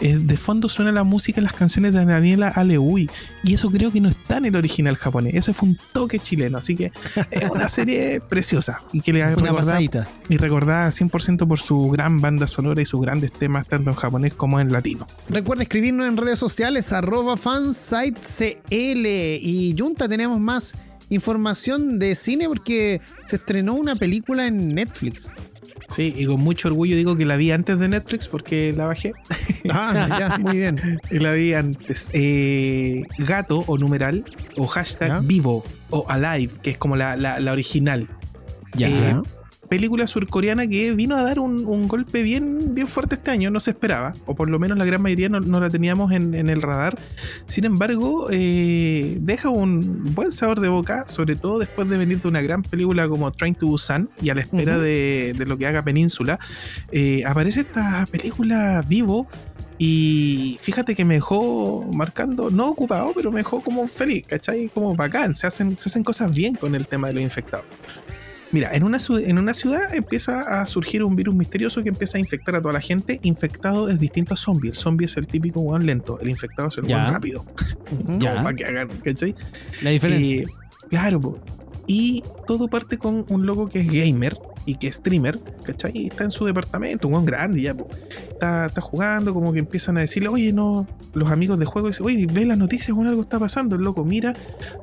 eh, de fondo suena la música y las canciones de Daniela Aleui y eso creo que no está en el original japonés. Ese fue un toque chileno, así que es una serie preciosa y que le Una recordada pasadita. y recordada 100% por su gran banda sonora y sus grandes temas tanto en japonés como en latino. Recuerda escribirnos en redes sociales, arroba fansitecl. Y Junta, tenemos más información de cine porque se estrenó una película en Netflix. Sí, y con mucho orgullo digo que la vi antes de Netflix porque la bajé Ah, ya, muy bien. y la vi antes. Eh, gato o numeral o hashtag Ya. vivo o alive, que es como la, la- la original. Ya. Eh, película surcoreana que vino a dar un, un golpe bien, bien fuerte este año, no se esperaba, o por lo menos la gran mayoría no, no la teníamos en, en el radar. Sin embargo, eh, deja un buen sabor de boca, sobre todo después de venir de una gran película como Train to Busan y a la espera de, de lo que haga Península. eh, aparece esta película vivo. Y fíjate que me dejó marcando, no ocupado, pero me dejó como feliz, ¿cachai? Como bacán, se hacen, se hacen cosas bien con el tema de los infectados. Mira, en una, en una ciudad empieza a surgir un virus misterioso que empieza a infectar a toda la gente. Infectado es distinto a zombie. El zombie es el típico weón lento. El infectado es el weón rápido. Ya. Como para que hagan, ¿cachai? La diferencia. Eh, claro, po. y todo parte con un loco que es gamer y que es streamer, ¿cachai? Está en su departamento, un weón grande ya, po. Está, está jugando, como que empiezan a decirle, oye, no, los amigos de juego dicen, oye, ve las noticias, bueno, algo está pasando. El loco mira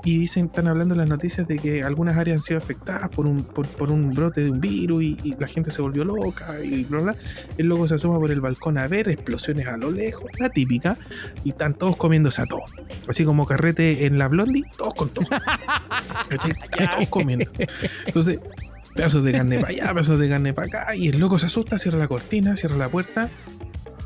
y dicen, están hablando las noticias de que algunas áreas han sido afectadas por un, por, por un brote de un virus y, y la gente se volvió loca y bla, bla. El loco se asoma por el balcón a ver explosiones a lo lejos, la típica, y están todos comiéndose a todos. Así como carrete en la blondie, todos con todo. ¿Cachai? todos comiendo. Entonces, pedazos de carne para allá, pedazos de carne para acá, y el loco se asusta, cierra la cortina, cierra la puerta,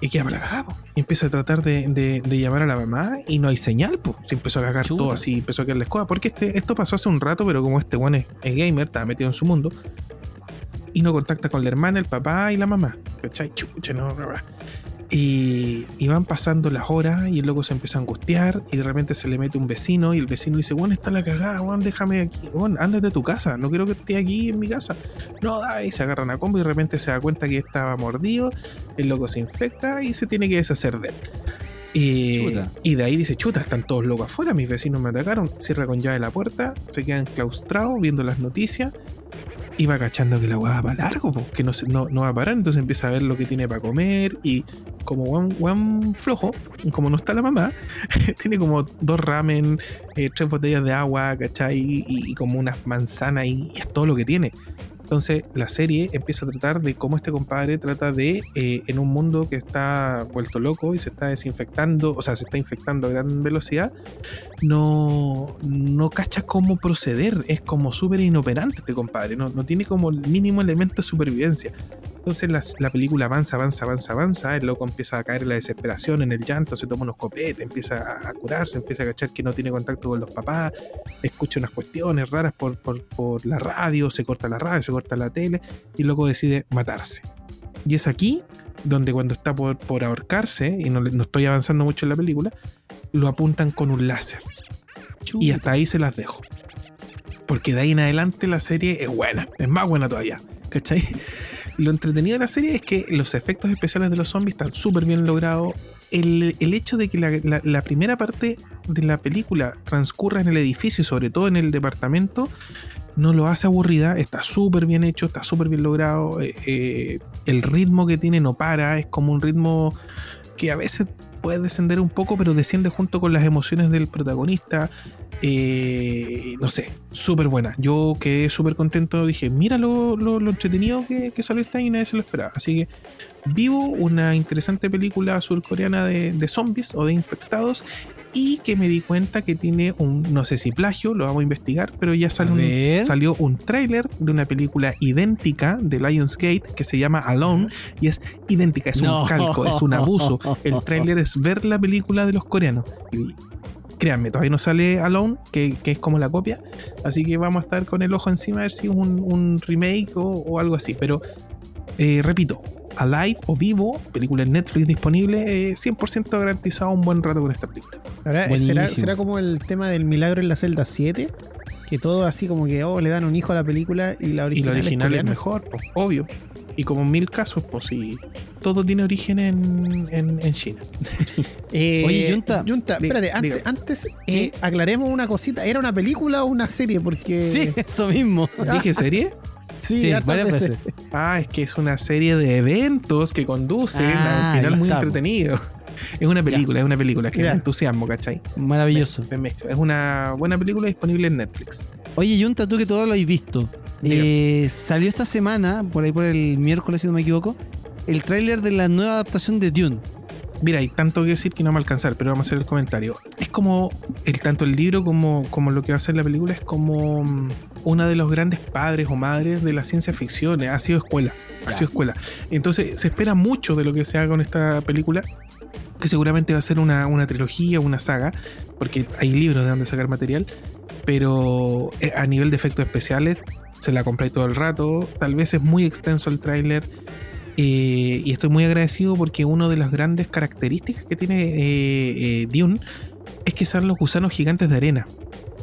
y queda para po. Y empieza a tratar de, de- de llamar a la mamá, y no hay señal, pues. Se empezó a cagar Chuta. todo así, empezó a caer la escoba, porque este, esto pasó hace un rato, pero como este weón es, es gamer, estaba metido en su mundo, y no contacta con la hermana, el papá y la mamá. ¿Cachai? Chucha, no, bla, bla. Y, y van pasando las horas y el loco se empieza a angustiar y de repente se le mete un vecino y el vecino dice, bueno, está la cagada, Juan, déjame aquí, Juan, ándate a tu casa, no quiero que esté aquí en mi casa. No, da, y se agarran a combo y de repente se da cuenta que estaba mordido, el loco se infecta y se tiene que deshacer de él. Y, y de ahí dice, chuta, están todos locos afuera, mis vecinos me atacaron, cierra con llave la puerta, se quedan claustrados viendo las noticias va cachando que la weá va largo, po, que no, no, no va a parar, entonces empieza a ver lo que tiene para comer y como weón, flojo, como no está la mamá, tiene como dos ramen, eh, tres botellas de agua, ¿cachai? Y, y como unas manzanas y, y es todo lo que tiene. Entonces la serie empieza a tratar de cómo este compadre trata de, eh, en un mundo que está vuelto loco y se está desinfectando, o sea, se está infectando a gran velocidad, no, no cacha cómo proceder. Es como súper inoperante este compadre, no, no tiene como el mínimo elemento de supervivencia. Entonces la, la película avanza, avanza, avanza, avanza. El loco empieza a caer en la desesperación, en el llanto, se toma unos copetes, empieza a, a curarse, empieza a cachar que no tiene contacto con los papás, escucha unas cuestiones raras por, por, por la radio, se corta la radio, se corta la tele y el loco decide matarse. Y es aquí donde cuando está por, por ahorcarse, y no, no estoy avanzando mucho en la película, lo apuntan con un láser. Y hasta ahí se las dejo. Porque de ahí en adelante la serie es buena, es más buena todavía. ¿Cachai? Lo entretenido de la serie es que los efectos especiales de los zombies están súper bien logrados. El, hecho de que la primera parte de la película transcurra en el edificio y sobre todo en el departamento no lo hace aburrida, está súper bien hecho, está súper bien logrado. eh, eh, el ritmo que tiene no para, es como un ritmo que a veces puede descender un poco, pero desciende junto con las emociones del protagonista. Eh, no sé, súper buena. Yo quedé súper contento, dije, mira lo, lo- lo entretenido que, que salió este año y nadie se lo esperaba. Así que vivo una interesante película surcoreana de, de zombies o de infectados y que me di cuenta que tiene un, no sé si plagio, lo vamos a investigar, pero ya sale A un- salió un tráiler de una película idéntica de Lionsgate que se llama Alone y es idéntica, es No. un calco, es un abuso. El tráiler es ver la película de los coreanos. Y créanme, todavía no sale Alone, que, que es como la copia, así que vamos a estar con el ojo encima a ver si es un, un remake o, o algo así, pero eh, repito. Alive o Vivo, película en Netflix disponible, eh, 100% garantizado un buen rato con esta película. Ahora, Buenísimo. ¿será, será como el tema del milagro en la celda 7? Que todo así como que oh, le dan un hijo a la película y la Y original, la original es, mejor, pues, obvio. Y como en mil casos, pues sí, todo tiene origen en, en, en China. Eh, Oye. Yunta, Diga- espérate, antes, antes eh, aclaremos una cosita. ¿Era una película o una serie? Porque. Sí, eso mismo. ¿Dije serie? sí, varias veces. veces. Ah, es que es una serie de eventos que conducen Ah, al final ahí muy está, entretenido. Es una película, es una película que da entusiasmo, ¿cachai? Maravilloso. Me. Es una buena película disponible en Netflix. Oye, Yunta, tú que todo lo has visto. Eh, salió esta semana, por ahí por el miércoles, si no me equivoco, el tráiler de la nueva adaptación de Dune. Mira, hay tanto que decir que no va a alcanzar, pero vamos a hacer el comentario. Es como el tanto el libro como, como lo que va a ser la película es como mm, uno de los grandes padres o madres de la ciencia ficción. Ha sido escuela. Ha sido escuela. Entonces se espera mucho de lo que se haga con esta película. Que seguramente va a ser una, una trilogía, una saga. Porque hay libros de donde sacar material. Pero eh, a nivel de efectos especiales, se la compré todo el rato. Tal vez es muy extenso el tráiler. eh, y estoy muy agradecido porque una de las grandes características que tiene eh, eh, Dune es que son los gusanos gigantes de arena.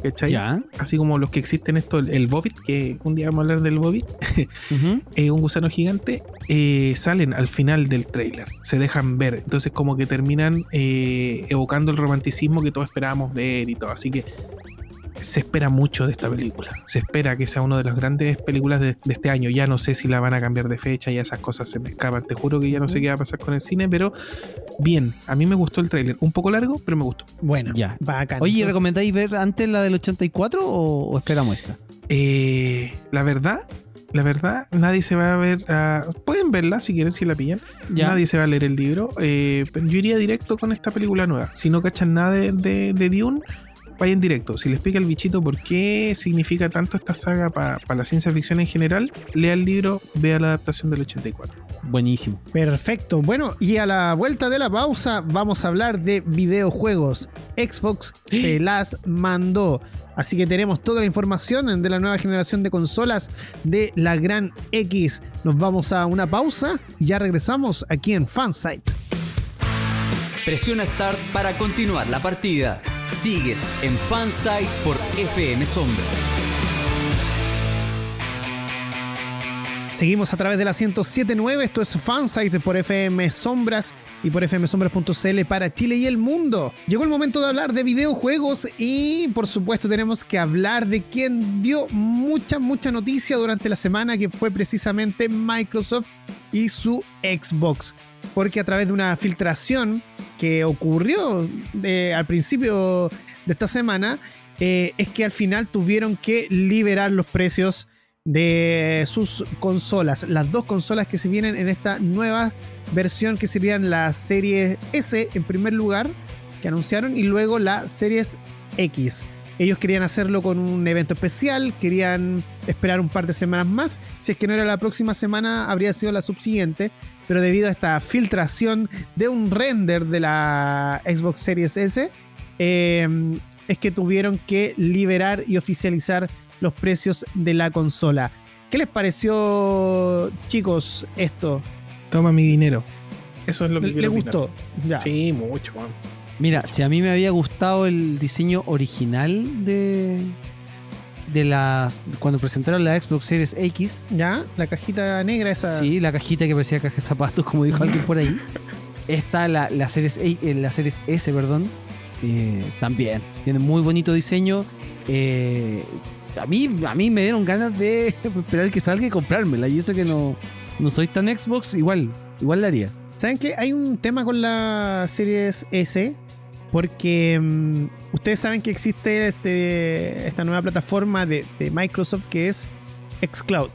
¿Cachai? Ya. Así como los que existen esto, el, el Bobbit, que un día vamos a hablar del Bobbit, eh, un gusano gigante, eh, salen al final del trailer, se dejan ver. Entonces como que terminan eh, evocando el romanticismo que todos esperábamos ver y todo. Así que se espera mucho de esta película. Se espera que sea una de las grandes películas de, de este año. Ya no sé si la van a cambiar de fecha, ya esas cosas se me escapan. Te juro que ya no sé qué va a pasar con el cine, pero bien. A mí me gustó el tráiler. Un poco largo, pero me gustó. Bueno, Ya. bacán. Oye, Entonces, ¿recomendáis ver antes la del 84 o, o esperamos esta? Eh, la verdad, la verdad, nadie se va a ver. ah, pueden verla si quieren, si la pillan. Ya. Nadie se va a leer el libro. eh, pero yo iría directo con esta película nueva. Si no cachan nada de, de, de Dune, vayan directo. Si les explica el bichito por qué significa tanto esta saga para la ciencia ficción en general, lea el libro, vea la adaptación del 84. Buenísimo. Perfecto. Bueno, y a la vuelta de la pausa vamos a hablar de videojuegos. Xbox se las mandó. Así que tenemos toda la información de la nueva generación de consolas de la Gran X. Nos vamos a una pausa y ya regresamos aquí en Fansite. Presiona Start para continuar la partida. Sigues en Fansite por FM Sombra. Seguimos a través de la 1079. Esto es Fansite por FM Sombras y por fmsombras.cl para Chile y el mundo. Llegó el momento de hablar de videojuegos y por supuesto tenemos que hablar de quien dio mucha, mucha noticia durante la semana que fue precisamente Microsoft y su Xbox. Porque a través de una filtración que ocurrió eh, al principio de esta semana, eh, es que al final tuvieron que liberar los precios de sus consolas. Las dos consolas que se vienen en esta nueva versión que serían la serie S en primer lugar, que anunciaron, y luego la Series X. Ellos querían hacerlo con un evento especial, querían esperar un par de semanas más. Si es que no era la próxima semana, habría sido la subsiguiente. Pero debido a esta filtración de un render de la Xbox Series S, eh, es que tuvieron que liberar y oficializar los precios de la consola. ¿Qué les pareció, chicos, esto? Toma mi dinero. Eso es lo que ¿Le gustó? Ya. Sí, mucho, man. Mira, si a mí me había gustado el diseño original de. De las. cuando presentaron la Xbox Series X. ¿Ya? La cajita negra esa. Sí, la cajita que parecía caja de zapatos, como dijo alguien por ahí. Esta, la, la, series, A- eh, la Series S, perdón. eh, también. Tiene muy bonito diseño. Eh, a, mí, a mí me dieron ganas de esperar que salga y comprármela. Y eso que no, no soy tan Xbox, igual, igual la haría. ¿Saben qué? Hay un tema con la Series S. Porque mm, ustedes saben que existe este, esta nueva plataforma de, de Microsoft que es Xcloud.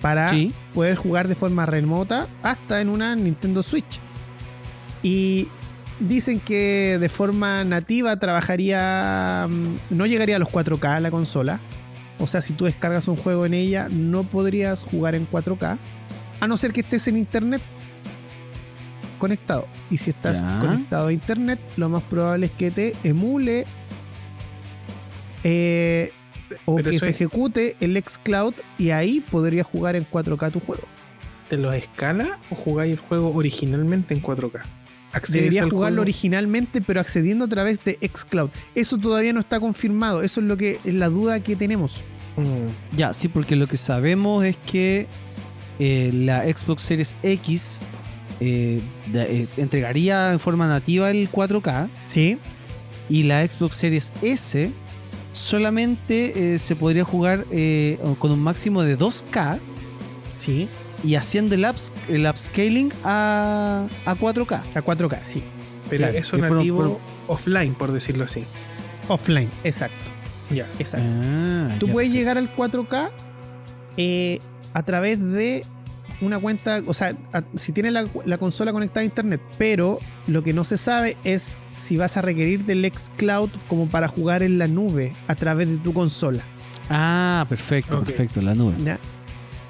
Para Sí. poder jugar de forma remota hasta en una Nintendo Switch. Y dicen que de forma nativa trabajaría. mm, No llegaría a los 4K la consola. O sea, si tú descargas un juego en ella, no podrías jugar en 4K. A no ser que estés en internet conectado. Y si estás Ya. conectado a internet, lo más probable es que te emule. eh, o Pero que se es- ejecute el xCloud y ahí podrías jugar en 4K tu juego. ¿Te lo escala o jugáis el juego originalmente en 4K? Accedes Deberías al jugarlo juego- originalmente, pero accediendo a través de xCloud. Eso todavía no está confirmado. Eso es lo que es la duda que tenemos. Mm, Ya, sí, porque lo que sabemos es que eh, la Xbox Series X eh, eh, entregaría en forma nativa el 4K Sí. y la Xbox Series S solamente eh, se podría jugar eh, con un máximo de 2K Sí. y haciendo el, ups- el upscaling a, a 4K. A 4K, sí. pero Claro, eso por- nativo por- offline, por decirlo así. Offline, exacto. Ya. Exacto. Ah, Tú ya. puedes llegar al 4K eh, a través de una cuenta, o sea, a- si tienes la, la consola conectada a internet, pero lo que no se sabe es si vas a requerir del xCloud como para jugar en la nube a través de tu consola. Ah, perfecto, Ok. perfecto, la nube. ¿ya?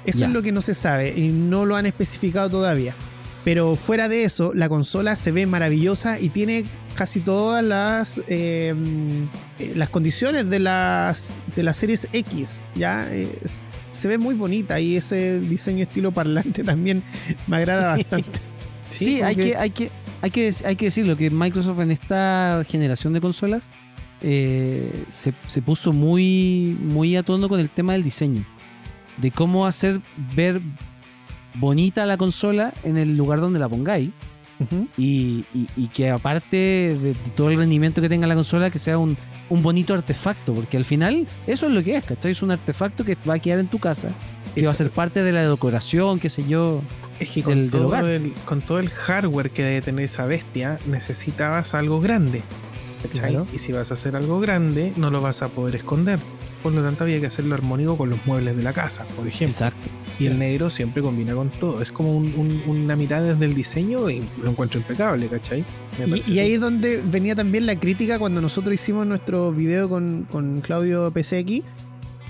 Eso Ya. es lo que no se sabe y no lo han especificado todavía. Pero fuera de eso, la consola se ve maravillosa y tiene casi todas las, eh, eh, las condiciones de las, de las series X. ¿ya? Es- se ve muy bonita y ese diseño estilo parlante también me agrada Sí. bastante. Sí, hay, que, hay, que, hay, que, hay que decirlo, que Microsoft en esta generación de consolas eh, se, se puso muy, muy a tono con el tema del diseño. De cómo hacer ver bonita la consola en el lugar donde la pongáis. Y, y- y que aparte de, de todo el rendimiento que tenga la consola, que sea un, un bonito artefacto. Porque al final eso es lo que es, ¿cachai? Es un artefacto que va a quedar en tu casa. Que va a ser parte de la decoración, qué sé yo. Es que con, del todo hogar. el, con todo el hardware que debe tener esa bestia, necesitabas algo grande. ¿cachai? Claro. Y si vas a hacer algo grande, no lo vas a poder esconder. Por lo tanto, había que hacerlo armónico con los muebles de la casa, por ejemplo. Exacto. Y el negro siempre combina con todo. Es como un- un- una mirada desde el diseño y lo encuentro impecable, ¿cachai? Y, ahí es donde venía también la crítica cuando nosotros hicimos nuestro video con, con Claudio PCX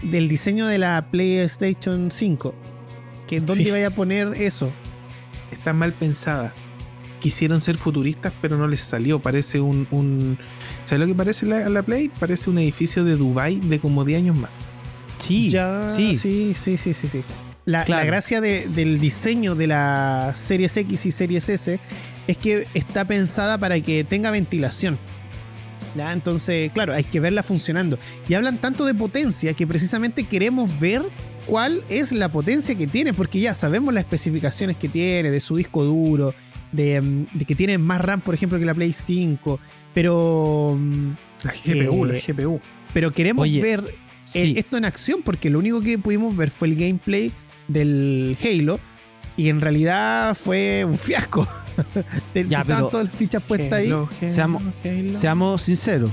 del diseño de la PlayStation 5. Que dónde Sí. iba a poner eso. está mal pensada. Quisieron ser futuristas, pero no les salió. Parece un. un ¿Sabes lo que parece la, la Play? Parece un edificio de Dubai de como 10 años más. Sí, ya, sí. sí, sí, sí, sí, sí. La, Claro. la gracia de- del diseño de la Series X y Series S es que está pensada para que tenga ventilación. ¿Ya? Entonces, claro, hay que verla funcionando. Y hablan tanto de potencia que precisamente queremos ver cuál es la potencia que tiene, porque ya sabemos las especificaciones que tiene de su disco duro, de, mm, de que tiene más RAM, por ejemplo, que la Play 5, pero, mm, La GPU, Eh, la GPU. pero queremos Oye, ver Sí. eh, esto en acción, porque lo único que pudimos ver fue el gameplay del Halo. Y en realidad fue un fiasco. Ya, pero- todas las fichas puestas ahí. Halo, Halo, Seamos- Halo. Seamos sinceros.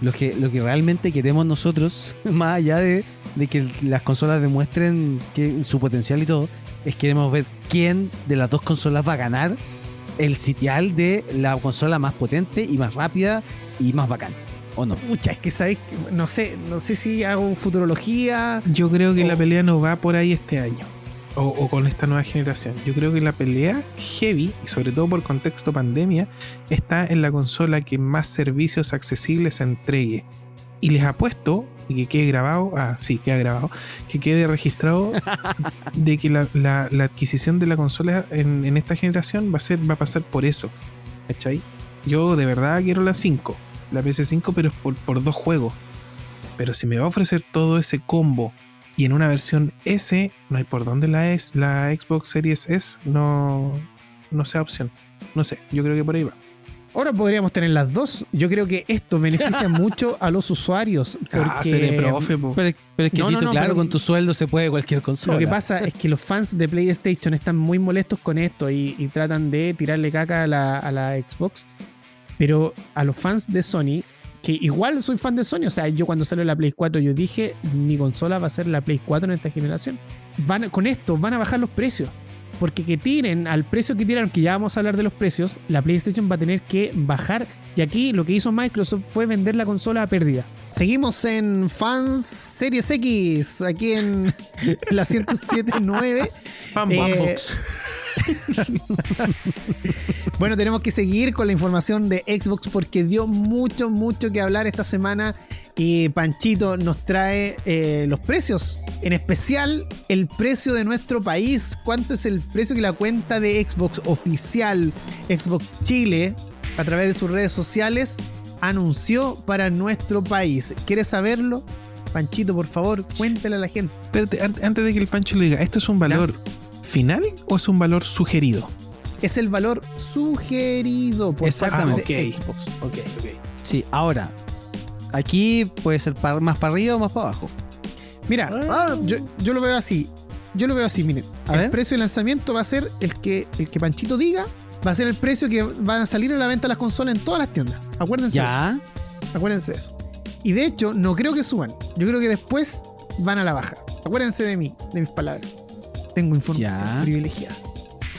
Lo que, lo que realmente queremos nosotros, más allá de, de que las consolas demuestren que, su potencial y todo, es queremos ver quién de las dos consolas va a ganar el sitial de la consola más potente y más rápida y más bacán. ¿O no? Pucha, es que sabéis, que- no sé, no sé si hago futurología. Yo creo que O- la pelea no va por ahí este año. O, o con esta nueva generación. Yo creo que la pelea heavy, y sobre todo por contexto pandemia, está en la consola que más servicios accesibles entregue. Y les apuesto, y que quede grabado, ah, sí, queda grabado, que quede registrado de que la, la- la adquisición de la consola en, en esta generación va a, ser, va a pasar por eso. ¿Cachai? Yo de verdad quiero la 5, la PS5, pero es por, por dos juegos. Pero si me va a ofrecer todo ese combo y en una versión S, no hay por dónde la es la Xbox Series S no, no sea opción. No sé, yo creo que por ahí va. Ahora podríamos tener las dos. Yo creo que esto beneficia mucho a los usuarios. Ah, seré Porque profe, po. Pero, pero es que, No, no, Tito, no, claro, pero- con tu sueldo se puede cualquier consola. Lo que pasa es que los fans de PlayStation están muy molestos con esto y, y tratan de tirarle caca a la, a la Xbox. Pero a los fans de Sony, que igual soy fan de Sony, o sea, yo cuando salió la Play 4 yo dije, mi consola va a ser la Play 4 en esta generación. Van, con esto van a bajar los precios. Porque que tiren al precio que tiraron, que ya vamos a hablar de los precios, la PlayStation va a tener que bajar. Y aquí lo que hizo Microsoft fue vender la consola a pérdida. Seguimos en Fans Series X, aquí en la 107.9. Pam, Eh. Bueno, tenemos que seguir con la información de Xbox porque dio mucho, mucho que hablar esta semana. Y Panchito nos trae eh, los precios, en especial el precio de nuestro país. ¿Cuánto es el precio que la cuenta de Xbox oficial, Xbox Chile, a través de sus redes sociales, anunció para nuestro país? ¿Quieres saberlo? Panchito, por favor, cuéntale a la gente. Espérate, an- antes de que el Pancho lo diga, ¿esto es un valor final o es un valor sugerido? Es el valor sugerido por Exactamente. Ah, ok. Xbox. Ok, ok. Sí, ahora. Aquí puede ser más para arriba o más para abajo. Mira, Ah. yo, yo lo veo así. Yo lo veo así, miren. A el ver. precio de lanzamiento va a ser el que, el que Panchito diga. Va a ser el precio que van a salir a la venta las consolas en todas las tiendas. Acuérdense de Ya. eso. Acuérdense de eso. Y de hecho, no creo que suban. Yo creo que después van a la baja. Acuérdense de mí, de mis palabras. Tengo información Ya. privilegiada.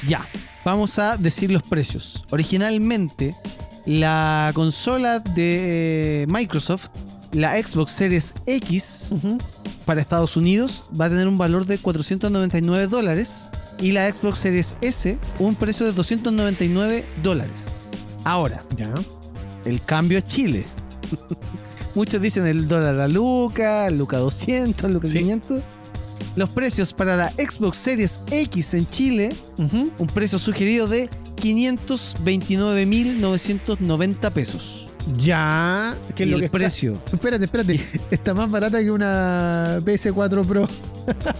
Ya, vamos a decir los precios. Originalmente, la consola de Microsoft, la Xbox Series X, para Estados Unidos va a tener un valor de 499 dólares y la Xbox Series S un precio de 299 dólares. Ahora, Ya. el cambio a Chile. Muchos dicen el dólar a Luca, Luca 200, Luca Sí. 500. Los precios para la Xbox Series X en Chile, un precio sugerido de 529.990 pesos. Ya. ¿Qué es lo el que está- precio. Espérate, espérate. Está más barata que una PS4 Pro.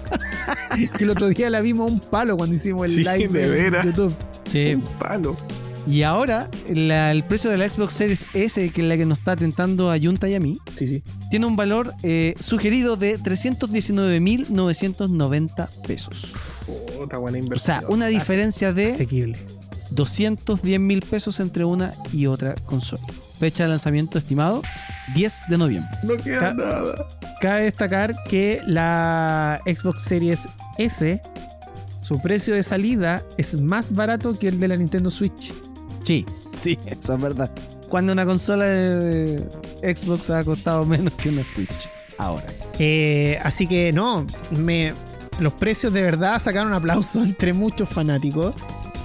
que el otro día la vimos a un palo cuando hicimos el Sí, live de en veras. YouTube. Sí. Un palo. Y ahora, la- el precio de la Xbox Series S, que es la que nos está tentando a Junta y a mí, Sí, sí. tiene un valor eh, sugerido de 319.990 pesos. Puta buena O inversión. sea, una diferencia de Asequible. 210 mil pesos entre una y otra consola. Fecha de lanzamiento estimado 10 de noviembre. No queda Ca- nada. Cabe destacar que la Xbox Series S, su precio de salida es más barato que el de la Nintendo Switch. Sí, sí, eso es verdad. Cuando una consola de Xbox ha costado menos que una Switch. Ahora. Eh, así que no, me, los precios de verdad sacaron aplauso entre muchos fanáticos,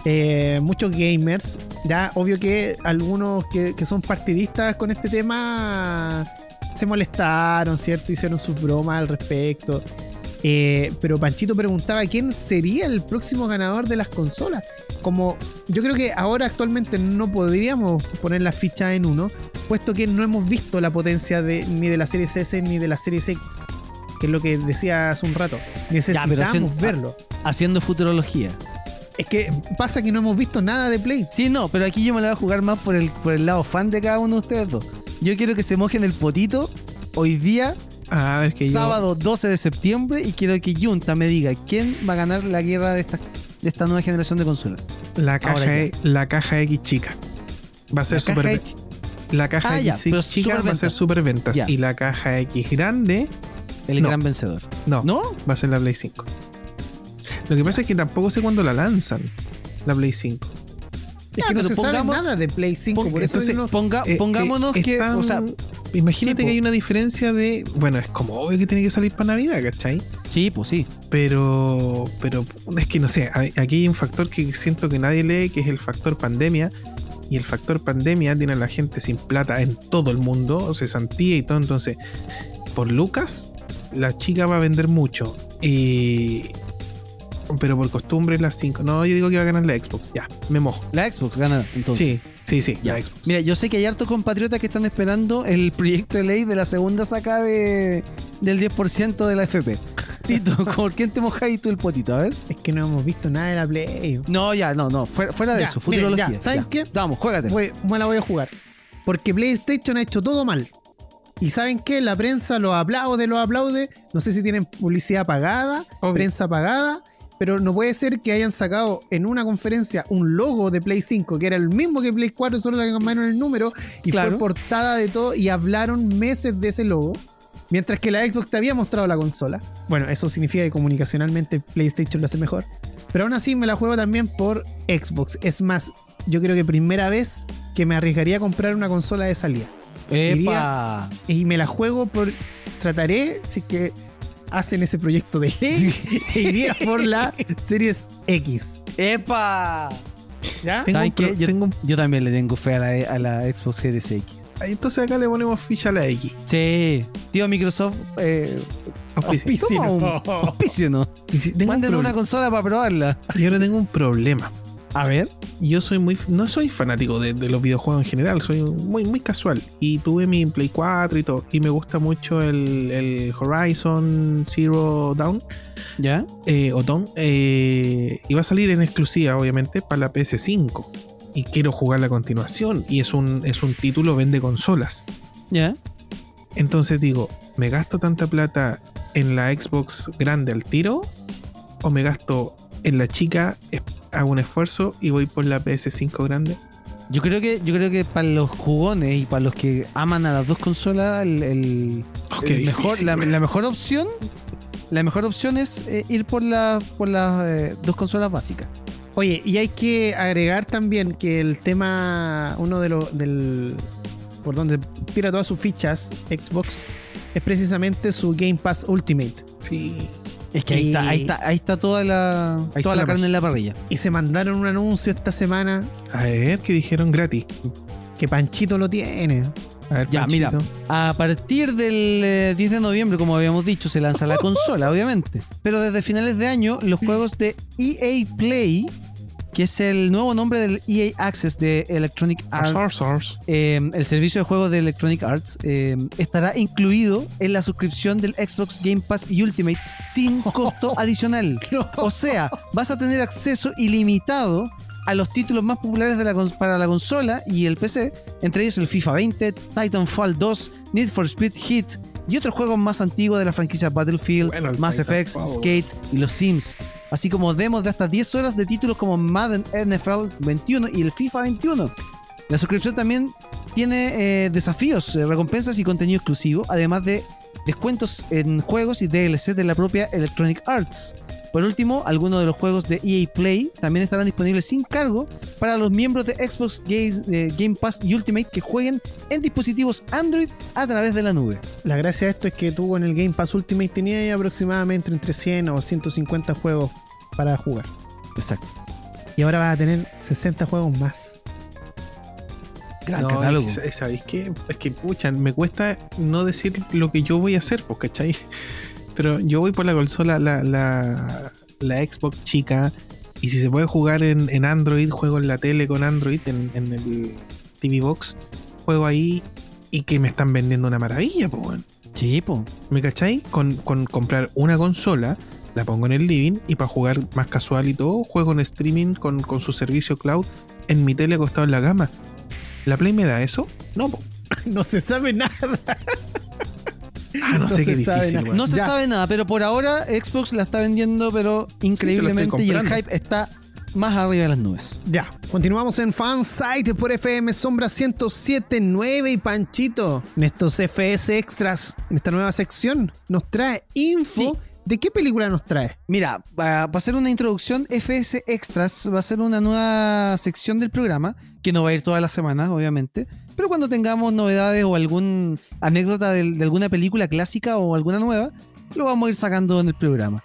eh, muchos gamers. Ya, obvio que algunos que, que son partidistas con este tema se molestaron, ¿cierto? Hicieron sus bromas al respecto. Eh, pero Panchito preguntaba quién sería el próximo ganador de las consolas. Como yo creo que ahora actualmente no podríamos poner la ficha en uno, puesto que no hemos visto la potencia de, ni de la Series S ni de la Series X, que es lo que decía hace un rato. Necesitamos haciendo- verlo. Haciendo futurología. Es que pasa que no hemos visto nada de Play. Sí, no, pero aquí yo me la voy a jugar más por el, por el lado fan de cada uno de ustedes dos. Yo quiero que se mojen el potito hoy día, A ver, que yo- sábado 12 de septiembre, y quiero que Junta me diga quién va a ganar la guerra de esta, de esta nueva generación de consolas. La caja, Ahora E- la caja X chica. Va a ser La super. La caja Ah, ya, X pero chica va a ser super ventas. Ya. Y la caja X grande, el No. gran vencedor. no, ¿No? va a ser la Play 5. Lo que pasa es que tampoco sé cuándo la lanzan. La Play 5. Es Ya, que no se sabe nada de Play 5, pon- por eso entonces, no- Ponga, Eh, pongámonos eh, que, están- o sea, imagínate sí, que hay una diferencia de. Bueno, es como obvio que tiene que salir para Navidad, ¿cachai? sí, pues sí. Pero, pero es que no sé, aquí hay un factor que siento que nadie lee, que es el factor pandemia. Y el factor pandemia tiene a la gente sin plata en todo el mundo, o cesantía y todo. Entonces, por Lucas, la chica va a vender mucho. Y, pero por costumbre, las 5. No, yo digo que va a ganar la Xbox. Ya, me mojo. La Xbox gana entonces. Sí, sí, sí, Ya. Xbox. Mira, yo sé que hay hartos compatriotas que están esperando el proyecto de ley de la segunda saca de, del 10% de la FP. Tito, ¿por quién te mojáis tú el potito? A ver. es que no hemos visto nada de la Play. No, ya, no, no. Fuera, fuera de Ya, eso, miren, futurología. ya, ¿saben qué? Vamos, juégate. Voy- me la voy a jugar. Porque PlayStation ha hecho todo mal. Y ¿saben qué? La prensa los aplaude, los aplaude. No sé si tienen publicidad pagada, Obvio. prensa pagada. Pero no puede ser que hayan sacado en una conferencia un logo de Play 5, que era el mismo que Play 4, solo le cambiaron el número, y Claro. fue portada de todo, y hablaron meses de ese logo. Mientras que la Xbox te había mostrado la consola. Bueno, eso significa que comunicacionalmente PlayStation lo hace mejor. Pero aún así me la juego también por Xbox. Es más, yo creo que primera vez que me arriesgaría a comprar una consola de salida. ¡Epa! Y me la juego por. Trataré, si es que hacen ese proyecto de ley, e iría por la Series X. ¡Epa! ¿Ya? Tengo ¿Saben qué? Yo, tengo yo también le tengo fe a la, a la Xbox Series X. Entonces acá le ponemos ficha a la X. Sí. Tío Microsoft, eh, Auspicio. no. auspicio, ¿no? Y si- tengo un Mándenos una consola para probarla. y ahora tengo un problema. A ver. Yo soy muy. No soy fanático de, de los videojuegos en general, soy muy, muy casual. Y tuve mi Play 4 y todo. Y me gusta mucho el, el Horizon Zero Dawn. ¿Ya? eh, o Dawn. eh, y va a salir en exclusiva, obviamente, para la PS5. Y quiero jugarla a continuación. Y es un, es un título vende consolas. ¿Ya? Entonces digo, ¿me gasto tanta plata en la Xbox grande al tiro? ¿O me gasto en la chica, hago un esfuerzo y voy por la PS5 grande? Yo creo que, yo creo que para los jugones y para los que aman a las dos consolas, el, el- Oh, el mejor, la, la mejor opción, la mejor opción es eh, ir por la, por las eh, dos consolas básicas. Oye, y hay que agregar también que el tema, uno de los del por donde tira todas sus fichas Xbox, es precisamente su Game Pass Ultimate. Sí. Es que ahí Y- está, ahí está, ahí está toda la, Ahí toda está la la carne en la parrilla. Y se mandaron un anuncio esta semana A ver, que dijeron gratis. que Panchito lo tiene. A ver, Ya, mira, Panchito. a partir del eh, 10 de noviembre, como habíamos dicho, se lanza la consola, obviamente. Pero desde finales de año, los juegos de EA Play, que es el nuevo nombre del EA Access de Electronic Arts, Source, source. eh, el servicio de juegos de Electronic Arts, eh, estará incluido en la suscripción del Xbox Game Pass Ultimate sin costo adicional. O sea, vas a tener acceso ilimitado a los títulos más populares de la cons- para la consola y el PC, entre ellos el FIFA 20, Titanfall 2, Need for Speed Heat y otros juegos más antiguos de la franquicia Battlefield, Bueno, Mass Effect, Titanfall. Skate y los Sims, así como demos de hasta 10 horas de títulos como Madden NFL 21 y el FIFA 21. La suscripción también tiene eh, desafíos, eh, recompensas y contenido exclusivo, además de descuentos en juegos y DLC de la propia Electronic Arts. Por último, algunos de los juegos de EA Play también estarán disponibles sin cargo para los miembros de Xbox Game, eh, Game Pass Ultimate que jueguen en dispositivos Android a través de la nube. La gracia de esto es que tú con el Game Pass Ultimate tenías aproximadamente entre 100 o 150 juegos para jugar. Exacto. Y ahora vas a tener 60 juegos más. Gran No, catálogo. es ¿Sabéis qué? Es que, pucha, me cuesta no decir lo que yo voy a hacer, pues, ¿cachai? Pero yo voy por la consola, la, la, la Xbox chica, y si se puede jugar en, en Android, juego en la tele con Android, en, en el TV Box, juego ahí y que me están vendiendo una maravilla, pues, weón. Sí, po. ¿Me cachai? Con, con comprar una consola, la pongo en el living y para jugar más casual y todo, juego en streaming con, con su servicio cloud en mi tele acostado en la cama. ¿La Play me da eso? No, po. No se sabe nada. Ah, no, No sé se qué sabe difícil. No se Ya. sabe nada, pero por ahora Xbox la está vendiendo, pero increíblemente y el hype está más arriba de las nubes. Ya, continuamos en Fansite por FM Sombra 1079 y Panchito. En estos FS Extras, en esta nueva sección, nos trae info. Sí. ¿De qué película nos trae? Mira, para hacer una introducción, FS Extras va a ser una nueva sección del programa, que no va a ir todas las semanas, obviamente, pero cuando tengamos novedades o algún anécdota de, de alguna película clásica o alguna nueva, lo vamos a ir sacando en el programa.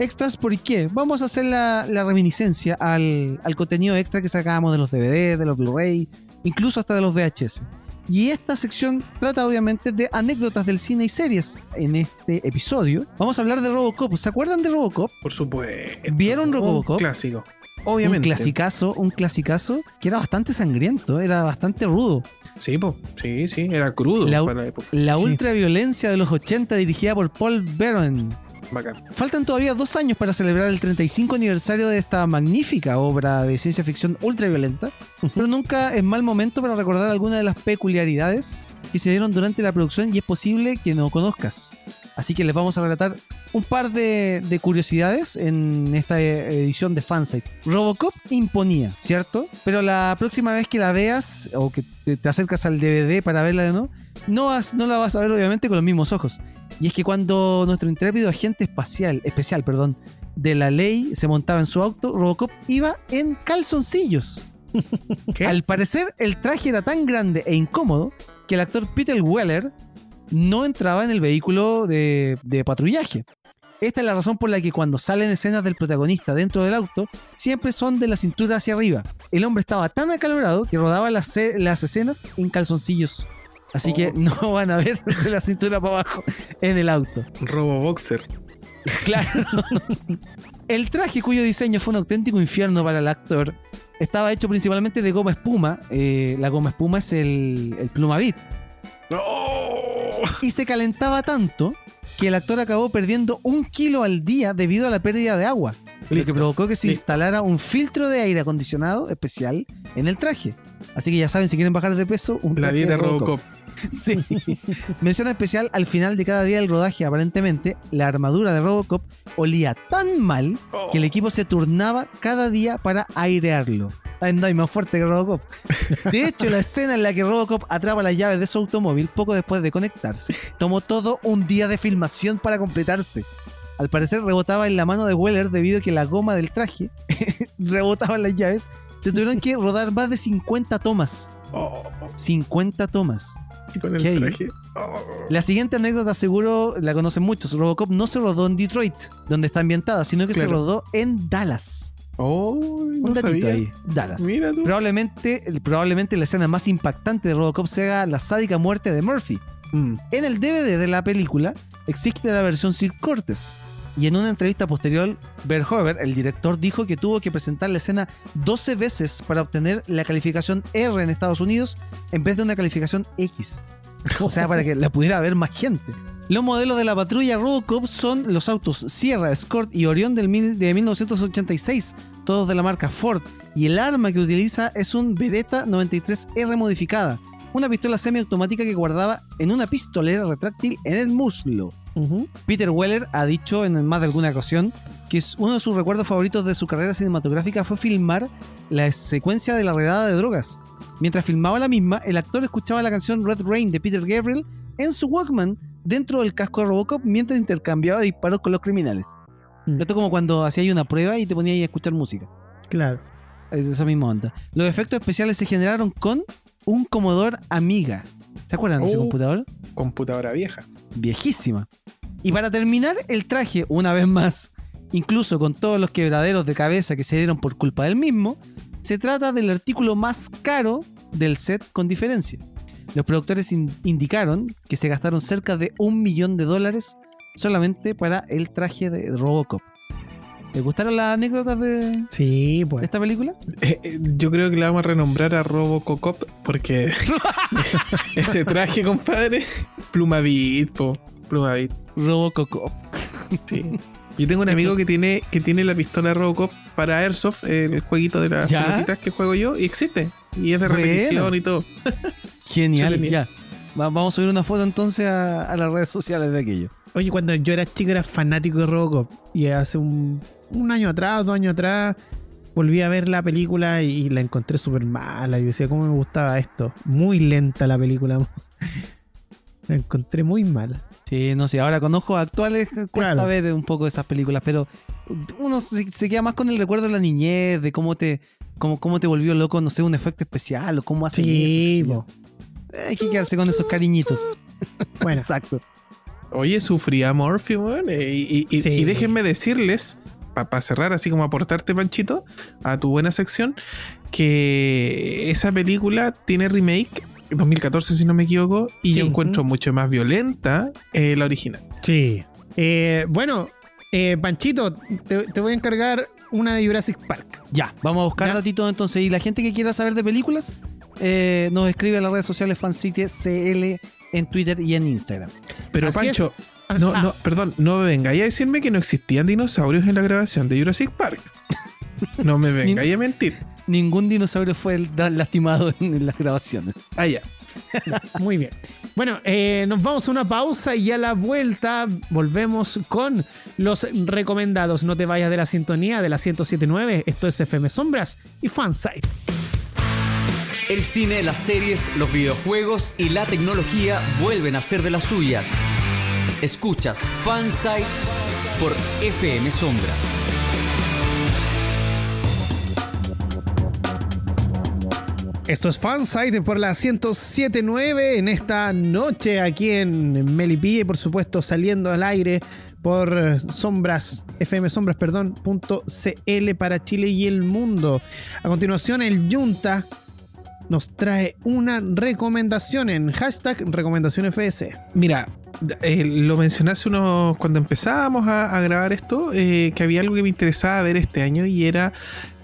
Extras, ¿por qué? Vamos a hacer la, la reminiscencia al, al contenido extra que sacábamos de los DVD, de los Blu-ray, incluso hasta de los VHS. Y esta sección trata obviamente de anécdotas del cine y series. En este episodio vamos a hablar de Robocop. ¿Se acuerdan de Robocop? Por supuesto. ¿Vieron Un Robocop? clásico. Obviamente. Un clasicazo, un clasicazo que era bastante sangriento, era bastante rudo. Sí, po. sí, sí, era crudo La- para la época. La Sí. ultraviolencia de los 80 dirigida por Paul Verhoeven. Bacán. Faltan todavía dos años para celebrar el 35 aniversario de esta magnífica obra de ciencia ficción ultraviolenta, pero nunca es mal momento para recordar algunas de las peculiaridades que se dieron durante la producción y es posible que no conozcas. Así que les vamos a relatar un par de, de curiosidades en esta eh, edición de Fansite. Robocop imponía, ¿cierto? Pero la próxima vez que la veas o que te, acercas al DVD para verla de nuevo, no, vas, no la vas a ver obviamente con los mismos ojos. Y es que cuando nuestro intrépido agente espacial, especial, perdón, de la ley se montaba en su auto, Robocop iba en calzoncillos. Al parecer, el traje era tan grande e incómodo que el actor Peter Weller no entraba en el vehículo de, de patrullaje. Esta es la razón por la que cuando salen escenas del protagonista dentro del auto, siempre son de la cintura hacia arriba. El hombre estaba tan acalorado que rodaba las, las escenas en calzoncillos. Así que no van a ver de la cintura para abajo en el auto. Roboboxer. Claro. El traje cuyo diseño fue un auténtico infierno para el actor estaba hecho principalmente de goma espuma. Eh, la goma espuma es el, el plumavit. Y se calentaba tanto que el actor acabó perdiendo un kilo al día debido a la pérdida de agua. Lo que provocó que se Listo. instalara un filtro de aire acondicionado especial en el traje. Así que ya saben, si quieren bajar de peso, un La dieta de Robocop. Sí. Mención especial al final de cada día del rodaje, aparentemente, la armadura de Robocop olía tan mal que el equipo se turnaba cada día para airearlo. Hay más fuerte que Robocop. De hecho, la escena en la que Robocop atrapa las llaves de su automóvil poco después de conectarse tomó todo un día de filmación para completarse. Al parecer rebotaba en la mano de Weller debido a que la goma del traje rebotaba en las llaves. Se tuvieron que rodar más de 50 tomas Oh, 50 tomas. y con el traje. La siguiente anécdota seguro la conocen muchos. Robocop no se rodó en Detroit, donde está ambientada, sino que se rodó en Dallas. Oh, Un no datito sabía. ahí. Dallas. Mira tú. Probablemente, probablemente la escena más impactante de Robocop sea la sádica muerte de Murphy. Mm. En el DVD de la película existe la versión sin cortes. Y en una entrevista posterior, Verhoeven, el director, dijo que tuvo que presentar la escena 12 veces para obtener la calificación R en Estados Unidos en vez de una calificación X. O sea, para que la pudiera ver más gente. Los modelos de la patrulla Robocop son los autos Sierra, Escort y Orión del mil- de 1986, todos de la marca Ford. Y el arma que utiliza es un Beretta 93R modificada, una pistola semiautomática que guardaba en una pistolera retráctil en el muslo. Peter Weller ha dicho en más de alguna ocasión que uno de sus recuerdos favoritos de su carrera cinematográfica fue filmar la secuencia de la redada de drogas. Mientras filmaba la misma, el actor escuchaba la canción Red Rain de Peter Gabriel en su Walkman dentro del casco de Robocop mientras intercambiaba disparos con los criminales. Mm. Esto es como cuando hacía una prueba y te ponía ahí a escuchar música. Claro. Es esa misma onda. Los efectos especiales se generaron con un Commodore Amiga. ¿Se acuerdan de ese Oh. computador? Computadora vieja. viejísima. Y para terminar, el traje, una vez más, incluso con todos los quebraderos de cabeza que se dieron por culpa del mismo, se trata del artículo más caro del set con diferencia. Los productores in- indicaron que se gastaron cerca de un millón de dólares solamente para el traje de Robocop. ¿Les gustaron las anécdotas de, Sí, pues. esta película? Eh, eh, yo creo que le vamos a renombrar a Robocop porque ese traje, compadre, Plumavit, po. Plumavit. Robocop. Sí. Yo tengo un amigo que tiene, que tiene la pistola Robocop para Airsoft, el jueguito de las pelotitas que juego yo, y existe. Y es de repetición y todo. Genial, ya. Va- vamos a subir una foto entonces a, a las redes sociales de aquello. Oye, cuando yo era chico era fanático de Robocop. Y hace un, un año atrás, dos años atrás, volví a ver la película y la encontré súper mala. Y decía, ¿cómo me gustaba esto? Muy lenta la película. La encontré muy mala. Sí, no sé, ahora con ojos actuales cuesta Claro. ver un poco esas películas, pero uno se, se queda más con el recuerdo de la niñez, de cómo te, cómo, cómo te volvió loco, no sé, un efecto especial o cómo hacen Sí, eso. Hay que quedarse con esos cariñitos. Bueno, Exacto. Oye, sufría Morphy, weón. eh, y, y- Sí. y déjenme decirles, para cerrar, así como aportarte, Panchito, a tu buena sección, que esa película tiene remake, 2014 si no me equivoco, y Sí. yo encuentro mucho más violenta eh, la original. sí. Eh, bueno, eh, Panchito, te, te voy a encargar una de Jurassic Park. Ya, vamos a buscar Ya. datitos entonces. Y la gente que quiera saber de películas, eh, nos escribe a las redes sociales Fancity CL en Twitter y en Instagram. Pero Así Pancho, es. no, Ah, no, perdón, no me vengáis a decirme que no existían dinosaurios en la grabación de Jurassic Park. No me vengáis a mentir. Ningún dinosaurio fue lastimado en, en las grabaciones. Ah, ya. Muy bien. Bueno, eh, nos vamos a una pausa y a la vuelta volvemos con los recomendados. No te vayas de la sintonía de la 1079. Esto es FM Sombras y Fansite. El cine, las series, los videojuegos y la tecnología vuelven a ser de las suyas. Escuchas Fansite por FM Sombras. Esto es Fansite por la 1079 en esta noche aquí en Melipilla y por supuesto saliendo al aire por sombras, FM Sombras, perdón, punto CL para Chile y el mundo. A continuación el Junta nos trae una recomendación en hashtag recomendación FS. Mira, eh, lo mencioné hace unos. cuando empezábamos a, a grabar esto, eh, que había algo que me interesaba ver este año y era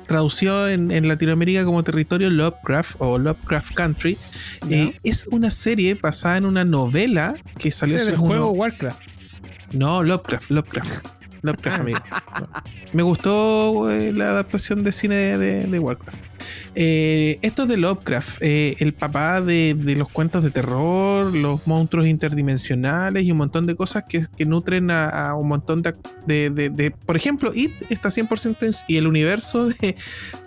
traducido en, en Latinoamérica como territorio Lovecraft o Lovecraft Country. Eh, es una serie basada en una novela que salió es unos- juego Warcraft. No, Lovecraft, Lovecraft. Amigo. Me gustó eh, la adaptación de cine de, de- Warcraft. Eh, esto es de Lovecraft, eh, el papá de, los cuentos de terror, los monstruos interdimensionales y un montón de cosas que, nutren a, un montón de, de- de- Por ejemplo, It está 100% en- y el universo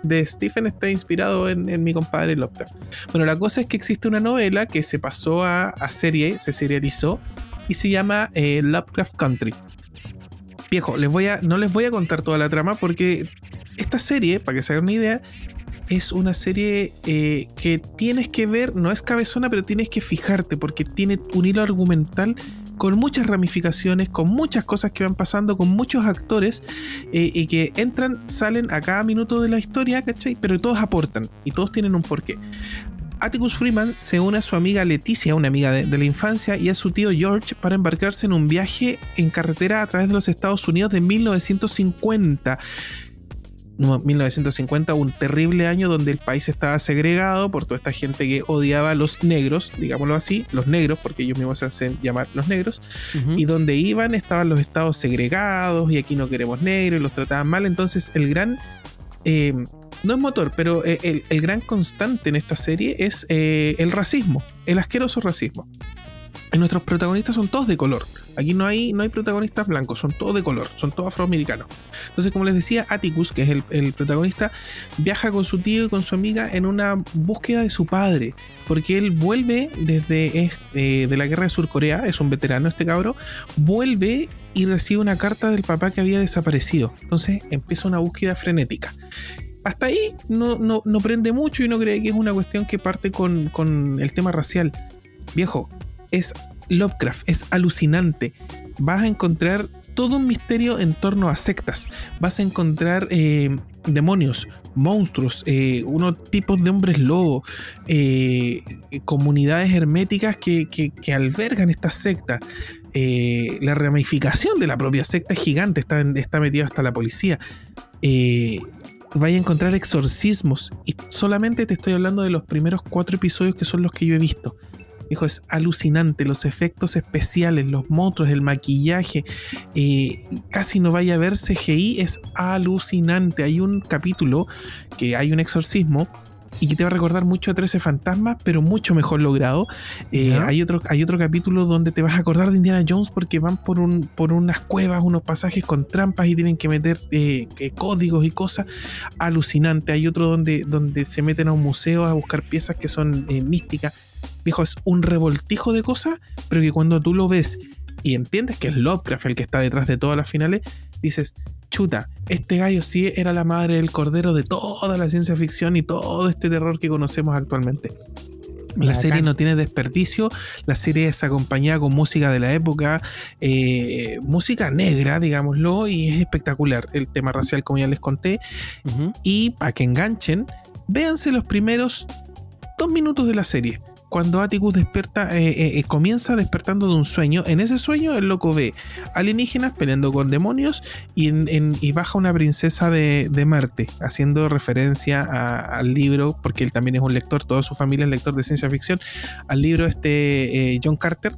de, Stephen está inspirado en, mi compadre Lovecraft. Bueno, la cosa es que existe una novela que se pasó a, serie, se serializó y se llama Lovecraft Country. Viejo, les voy a, no les voy a contar toda la trama porque esta serie, para que se hagan una idea, es una serie eh, que tienes que ver, no es cabezona, pero tienes que fijarte porque tiene un hilo argumental con muchas ramificaciones, con muchas cosas que van pasando, con muchos actores eh, y que entran, salen a cada minuto de la historia, ¿cachai? Pero todos aportan y todos tienen un porqué. Atticus Freeman se une a su amiga Leticia, una amiga de, de, la infancia, y a su tío George para embarcarse en un viaje en carretera a través de los Estados Unidos de 1950. 1950, un terrible año donde el país estaba segregado por toda esta gente que odiaba a los negros, digámoslo así, los negros, porque ellos mismos se hacen llamar los negros, uh -huh. y donde iban estaban los estados segregados y aquí no queremos negros y los trataban mal. Entonces, el gran. Eh, no es motor, pero el, el, gran constante en esta serie es eh, el racismo, el asqueroso racismo. Y nuestros protagonistas son todos de color. Aquí no hay, no hay protagonistas blancos, son todos de color, son todos afroamericanos. Entonces, como les decía, Atticus, que es el, protagonista, viaja con su tío y con su amiga en una búsqueda de su padre, porque él vuelve desde eh, de la guerra de Surcorea, es un veterano este cabro, vuelve y recibe una carta del papá que había desaparecido. Entonces empieza una búsqueda frenética hasta ahí no, no, no, prende mucho y no cree que es una cuestión que parte con, con, el tema racial. Viejo, es Lovecraft, es alucinante. Vas a encontrar todo un misterio en torno a sectas. Vas a encontrar eh, demonios, monstruos, eh, unos tipos de hombres lobo, eh, comunidades herméticas que, que, albergan estas sectas. la ramificación de la propia secta es gigante, está, está metida hasta la policía vaya a encontrar exorcismos. Y solamente te estoy hablando de los primeros cuatro episodios que son los que yo he visto. Hijo, es alucinante. Los efectos especiales, los monstruos, el maquillaje. Eh, casi no vaya a ver CGI. Es alucinante. Hay un capítulo que hay un exorcismo y que te va a recordar mucho a 13 fantasmas, pero mucho mejor logrado. Eh, hay, otro, hay otro capítulo donde te vas a acordar de Indiana Jones porque van por, un, por unas cuevas, unos pasajes con trampas y tienen que meter eh, códigos y cosas. Alucinante. Hay otro donde, donde se meten a un museo a buscar piezas que son eh, místicas. Viejo, es un revoltijo de cosas, pero que cuando tú lo ves y entiendes que es Lovecraft el que está detrás de todas las finales, dices, chuta, este gallo sí era la madre del cordero de toda la ciencia ficción y todo este terror que conocemos actualmente. La serie no tiene desperdicio, la serie es acompañada con música de la época, eh, música negra, digámoslo, y es espectacular el tema racial, como ya les conté. Uh -huh. Y para que enganchen, véanse los primeros dos minutos de la serie cuando Atticus despierta, eh, eh, comienza despertando de un sueño. En ese sueño, el loco ve alienígenas peleando con demonios y, baja una princesa de, Marte, haciendo referencia al libro, porque él también es un lector, toda su familia es lector de ciencia ficción, al libro este eh, John Carter,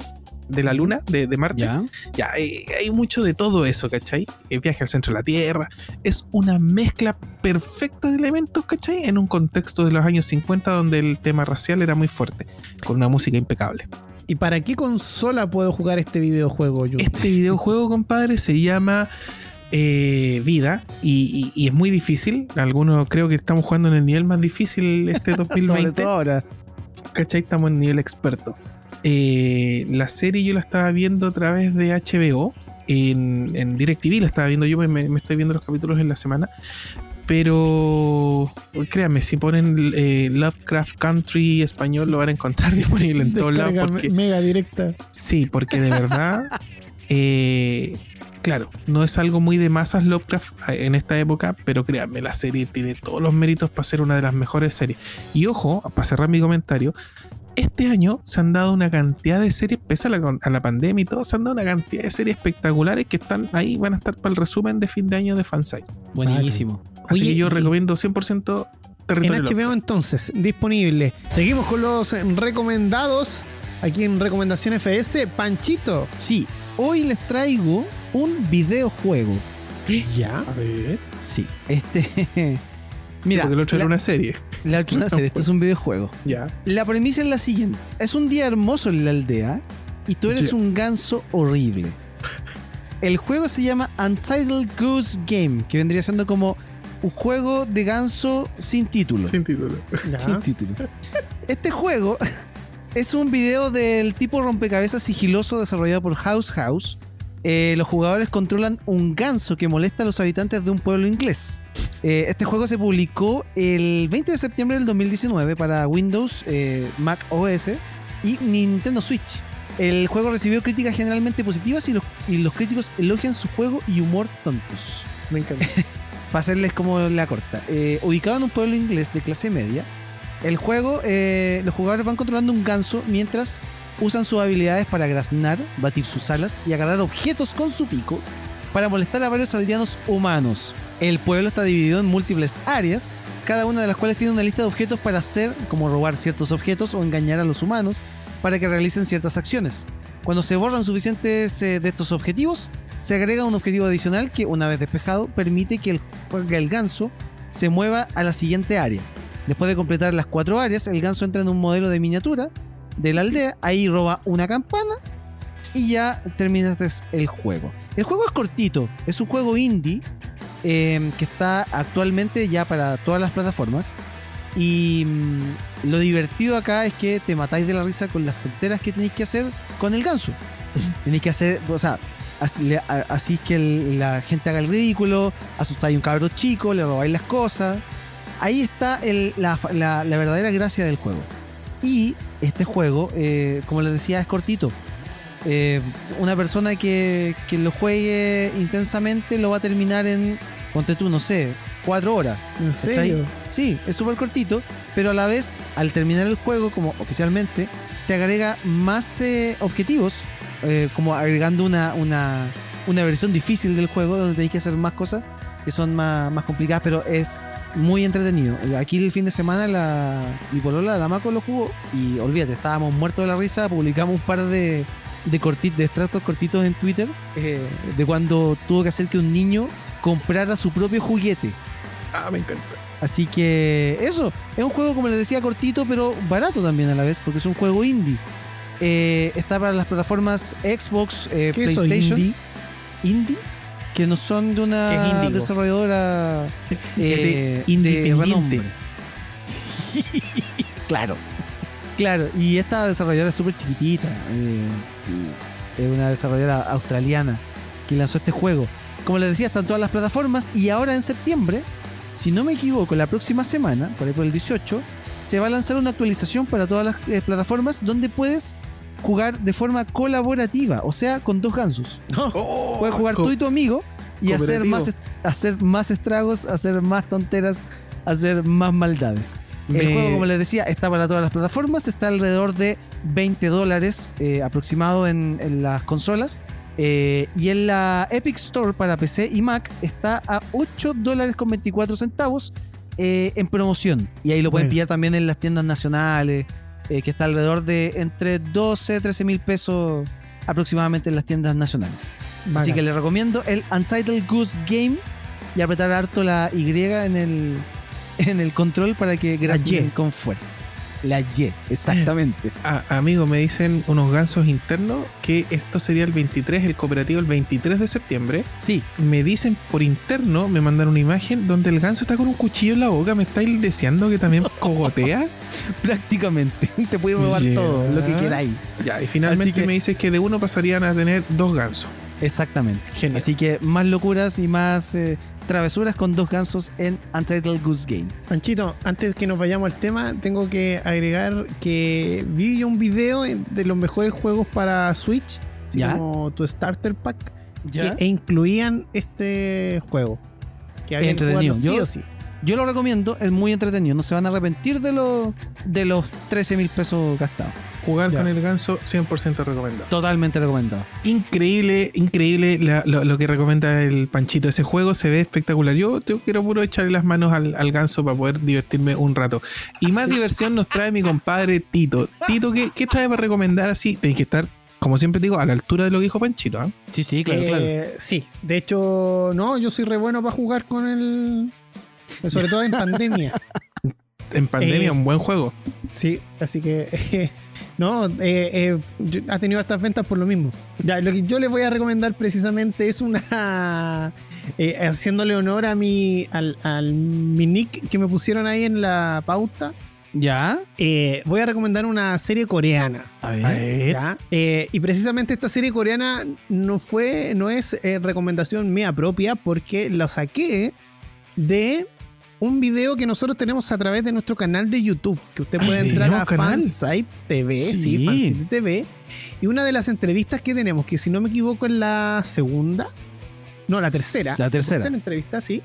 de la luna, de, de Marte. Ya, ya hay, hay, mucho de todo eso, ¿cachai? El viaje al centro de la Tierra. Es una mezcla perfecta de elementos, ¿cachai? En un contexto de los años 50 donde el tema racial era muy fuerte, con una música impecable. ¿Y para qué consola puedo jugar este videojuego, yo? Este videojuego, compadre, se llama eh, Vida y, y, y, es muy difícil. Algunos creo que estamos jugando en el nivel más difícil este 2020. Sobre todo ahora. ¿Cachai? Estamos en nivel experto. Eh, la serie yo la estaba viendo a través de HBO. En, en DirecTV la estaba viendo yo, me, me, estoy viendo los capítulos en la semana. Pero créanme, si ponen eh, Lovecraft Country español lo van a encontrar disponible en todos lados. Porque, mega directa. Sí, porque de verdad, eh, claro, no es algo muy de masas Lovecraft en esta época, pero créanme, la serie tiene todos los méritos para ser una de las mejores series. Y ojo, para cerrar mi comentario, este año se han dado una cantidad de series, pese a la, a la, pandemia y todo, se han dado una cantidad de series espectaculares que están ahí, van a estar para el resumen de fin de año de Fansite. Buenísimo. Vale. Así Oye, que yo recomiendo 100% Territorio En HBO entonces, disponible. Seguimos con los recomendados. Aquí en Recomendación FS, Panchito. Sí, hoy les traigo un videojuego. ¿Ya? A ver. Sí, este... Mira, porque el otro la, era una serie. La otra una serie, este es un videojuego. Ya. La premisa es la siguiente: es un día hermoso en la aldea y tú eres yeah. un ganso horrible. El juego se llama Untitled Goose Game, que vendría siendo como un juego de ganso sin título. Sin título. Ya. Sin título. Este juego es un video del tipo rompecabezas sigiloso desarrollado por House House. Eh, los jugadores controlan un ganso que molesta a los habitantes de un pueblo inglés. Eh, este juego se publicó el 20 de septiembre del 2019 para Windows, eh, Mac OS y Nintendo Switch. El juego recibió críticas generalmente positivas y los, y los críticos elogian su juego y humor tontos. Me encanta. Para hacerles como la corta. Ubicado en un pueblo inglés de clase media, el juego, los jugadores van controlando un ganso mientras usan sus habilidades para graznar, batir sus alas y agarrar objetos con su pico para molestar a varios aldeanos humanos. El pueblo está dividido en múltiples áreas, cada una de las cuales tiene una lista de objetos para hacer, como robar ciertos objetos o engañar a los humanos para que realicen ciertas acciones. Cuando se borran suficientes eh, de estos objetivos, se agrega un objetivo adicional que, una vez despejado, permite que el, el ganso se mueva a la siguiente área. Después de completar las cuatro áreas, el ganso entra en un modelo de miniatura de la aldea, ahí roba una campana y ya terminaste el juego. El juego es cortito, es un juego indie eh, que está actualmente ya para todas las plataformas. Y mm, lo divertido acá es que te matáis de la risa con las tonteras que tenéis que hacer con el ganso. tenéis que hacer, o sea, así, así que el- la gente haga el ridículo, asustáis a un cabro chico, le robáis las cosas. Ahí está el- la, la- la verdadera gracia del juego. Y este juego, eh, como les decía, es cortito. Eh, una persona que, que lo juegue intensamente lo va a terminar en, ponte tú, no sé, cuatro horas. ¿En serio? Sí, es súper cortito, pero a la vez, al terminar el juego, como oficialmente, te agrega más eh, objetivos, como agregando una, una, una versión difícil del juego donde hay que hacer más cosas que son más, más complicadas, pero es muy entretenido. Aquí el fin de semana la, mi polola, la Maco, lo jugó y olvídate, estábamos muertos de la risa, publicamos un par de, de, corti- de extractos cortitos en Twitter eh, de cuando tuvo que hacer que un niño comprara su propio juguete. Ah, me encanta. Así que eso, es un juego, como les decía, cortito, pero barato también a la vez, porque es un juego indie. Eh, está para las plataformas Xbox, eh, ¿Qué eso, PlayStation. indie? Indie, que no son de una desarrolladora Es eh, de de independiente. renombre. claro. Claro, y esta desarrolladora es súper chiquitita. eh, es una desarrolladora australiana que lanzó este juego. Como les decía, están todas las plataformas y ahora en septiembre, si no me equivoco, la próxima semana, por ahí por el 18, se va a lanzar una actualización para todas las eh, plataformas donde puedes jugar de forma colaborativa, o sea, con dos gansos. Oh, Puedes jugar tú y tu amigo y hacer más, hacer más estragos, hacer más tonteras, hacer más maldades. El juego, como les decía, está para todas las plataformas, está alrededor de 20 dólares eh, aproximado en, en las consolas. eh, y en la Epic Store para PC y Mac está a 8 dólares con 24 centavos eh, en promoción. Y ahí lo pueden Bueno. pillar también en las tiendas nacionales, eh, que está alrededor de entre 12 13 mil pesos aproximadamente en las tiendas nacionales. Así que les recomiendo el Untitled Goose Game y apretar harto la Y en el, en el control para que Y. con fuerza. La Y, exactamente. Amigo, me dicen unos gansos internos que esto sería el 23, el cooperativo el 23 de septiembre. Sí, Me dicen por interno, me mandaron una imagen donde el ganso está con un cuchillo en la boca. ¿Me estáis deseando que también cogotea? prácticamente. Te puede robar todo lo que queráis. ya, y finalmente que- me dices que de uno pasarían a tener dos gansos. Exactamente. Genial. Así que más locuras y más eh, travesuras con dos gansos en Untitled Goose Game. Panchito, antes que nos vayamos al tema, tengo que agregar que vi yo un video de los mejores juegos para Switch, como tu starter pack, ¿Ya? e, e incluían este juego. Que Entretenido. sí Yo- o sí. Yo lo recomiendo, es muy entretenido. No se van a arrepentir de, lo- de los 13 mil pesos gastados. Jugar Ya. con el ganso, 100% recomendado. Totalmente recomendado. Increíble, increíble la- lo, lo que recomienda el Panchito. Ese juego se ve espectacular. Yo, yo quiero puro echarle las manos al, al ganso para poder divertirme un rato. Y más diversión nos trae mi compadre Tito. Tito, ¿qué, qué trae para recomendar así? Tenéis que estar, como siempre digo, a la altura de lo que dijo Panchito. ¿ah? Sí, sí, Eh, Sí, de hecho, no, yo soy re bueno para jugar con el. Sobre todo en pandemia. En pandemia, Eh, un buen juego. Sí, así que. no, eh, eh, ha tenido estas ventas por lo mismo. Ya, lo que yo les voy a recomendar precisamente es una. eh, haciéndole honor a mi. Al, al mi nick que me pusieron ahí en la pauta. ¿Ya? Eh, voy a recomendar una serie coreana. A ver. ¿ya? Eh, y precisamente esta serie coreana no fue, no es eh, recomendación mía propia porque la saqué de un video que nosotros tenemos a través de nuestro canal de YouTube, que usted puede Ay, entrar a. Fansite TV, sí, Sí. Fansite TV, y una de las entrevistas que tenemos, que si no me equivoco es la segunda, no, la tercera, La tercera. entrevista, sí,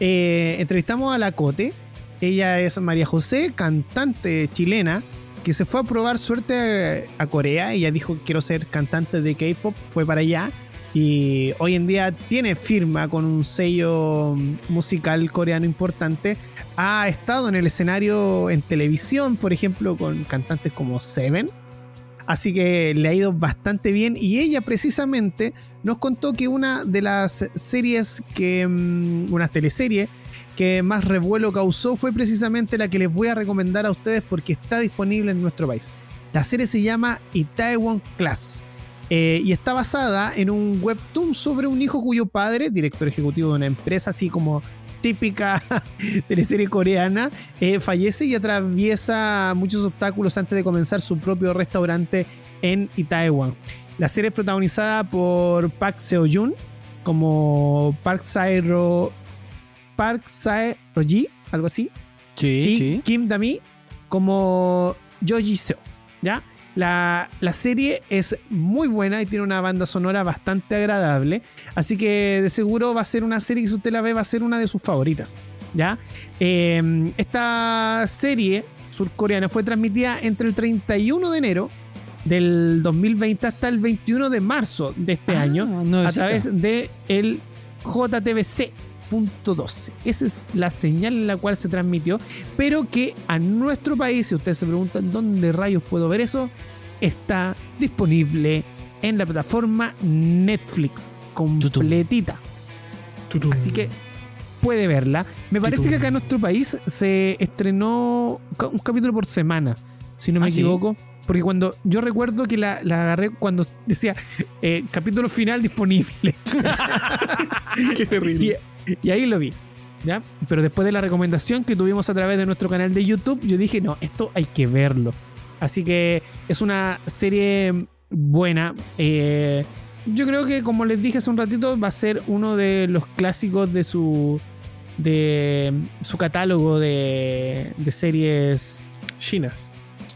eh, entrevistamos a la Cote, ella es María José, cantante chilena, que se fue a probar suerte a Corea, ella dijo quiero ser cantante de K-pop, fue para allá y hoy en día tiene firma con un sello musical coreano importante. Ha estado en el escenario en televisión, por ejemplo, con cantantes como Seven. Así que le ha ido bastante bien y ella precisamente nos contó que una de las series que, mm, una teleserie que más revuelo causó fue precisamente la que les voy a recomendar a ustedes porque está disponible en nuestro país. La serie se llama Itaewon Class. Eh, y está basada en un webtoon sobre un hijo cuyo padre, director ejecutivo de una empresa así como típica teleserie coreana, eh, fallece y atraviesa muchos obstáculos antes de comenzar su propio restaurante en Itaewon. La serie es protagonizada por Park Seo-yoon como Park Sae-ro Park Sae-roji, algo así, Sí, y sí. Kim Dami como Yoji Seo. ¿Ya? La, la serie es muy buena y tiene una banda sonora bastante agradable. Así que de seguro va a ser una serie que si usted la ve va a ser una de sus favoritas. ¿Ya? Eh, esta serie surcoreana fue transmitida entre el 31 de enero del 2020 hasta el 21 de marzo de este Ah, año a través de el JTBC.12. Esa es la señal en la cual se transmitió, pero que a nuestro país, si ustedes se preguntan dónde rayos puedo ver eso, está disponible en la plataforma Netflix completita. Tutum. Así que puede verla. Me parece Tutum. que acá en nuestro país se estrenó un capítulo por semana, si no me ¿Ah, sí? equivoco. Porque cuando yo recuerdo que la, la agarré cuando decía eh, capítulo final disponible. Qué terrible. Y, ahí lo vi. ¿ya? Pero después de la recomendación que tuvimos a través de nuestro canal de YouTube, yo dije, no, esto hay que verlo. Así que es una serie buena. eh, yo creo que, como les dije hace un ratito, va a ser uno de los clásicos de su, de su catálogo de, de series China.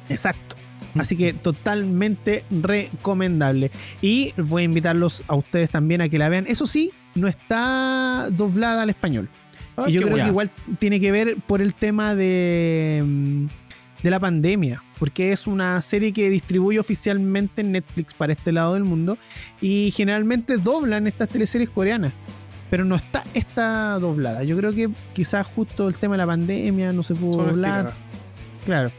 Exacto. Así que totalmente recomendable. Y voy a invitarlos a ustedes también a que la vean. Eso sí, no está doblada al español. Ah, y yo creo que igual tiene que ver por el tema de, mm, de la pandemia. Porque es una serie que distribuye oficialmente en Netflix para este lado del mundo. Y generalmente doblan estas teleseries coreanas. Pero no está esta doblada. Yo creo que quizás justo el tema de la pandemia no se pudo doblar. Claro.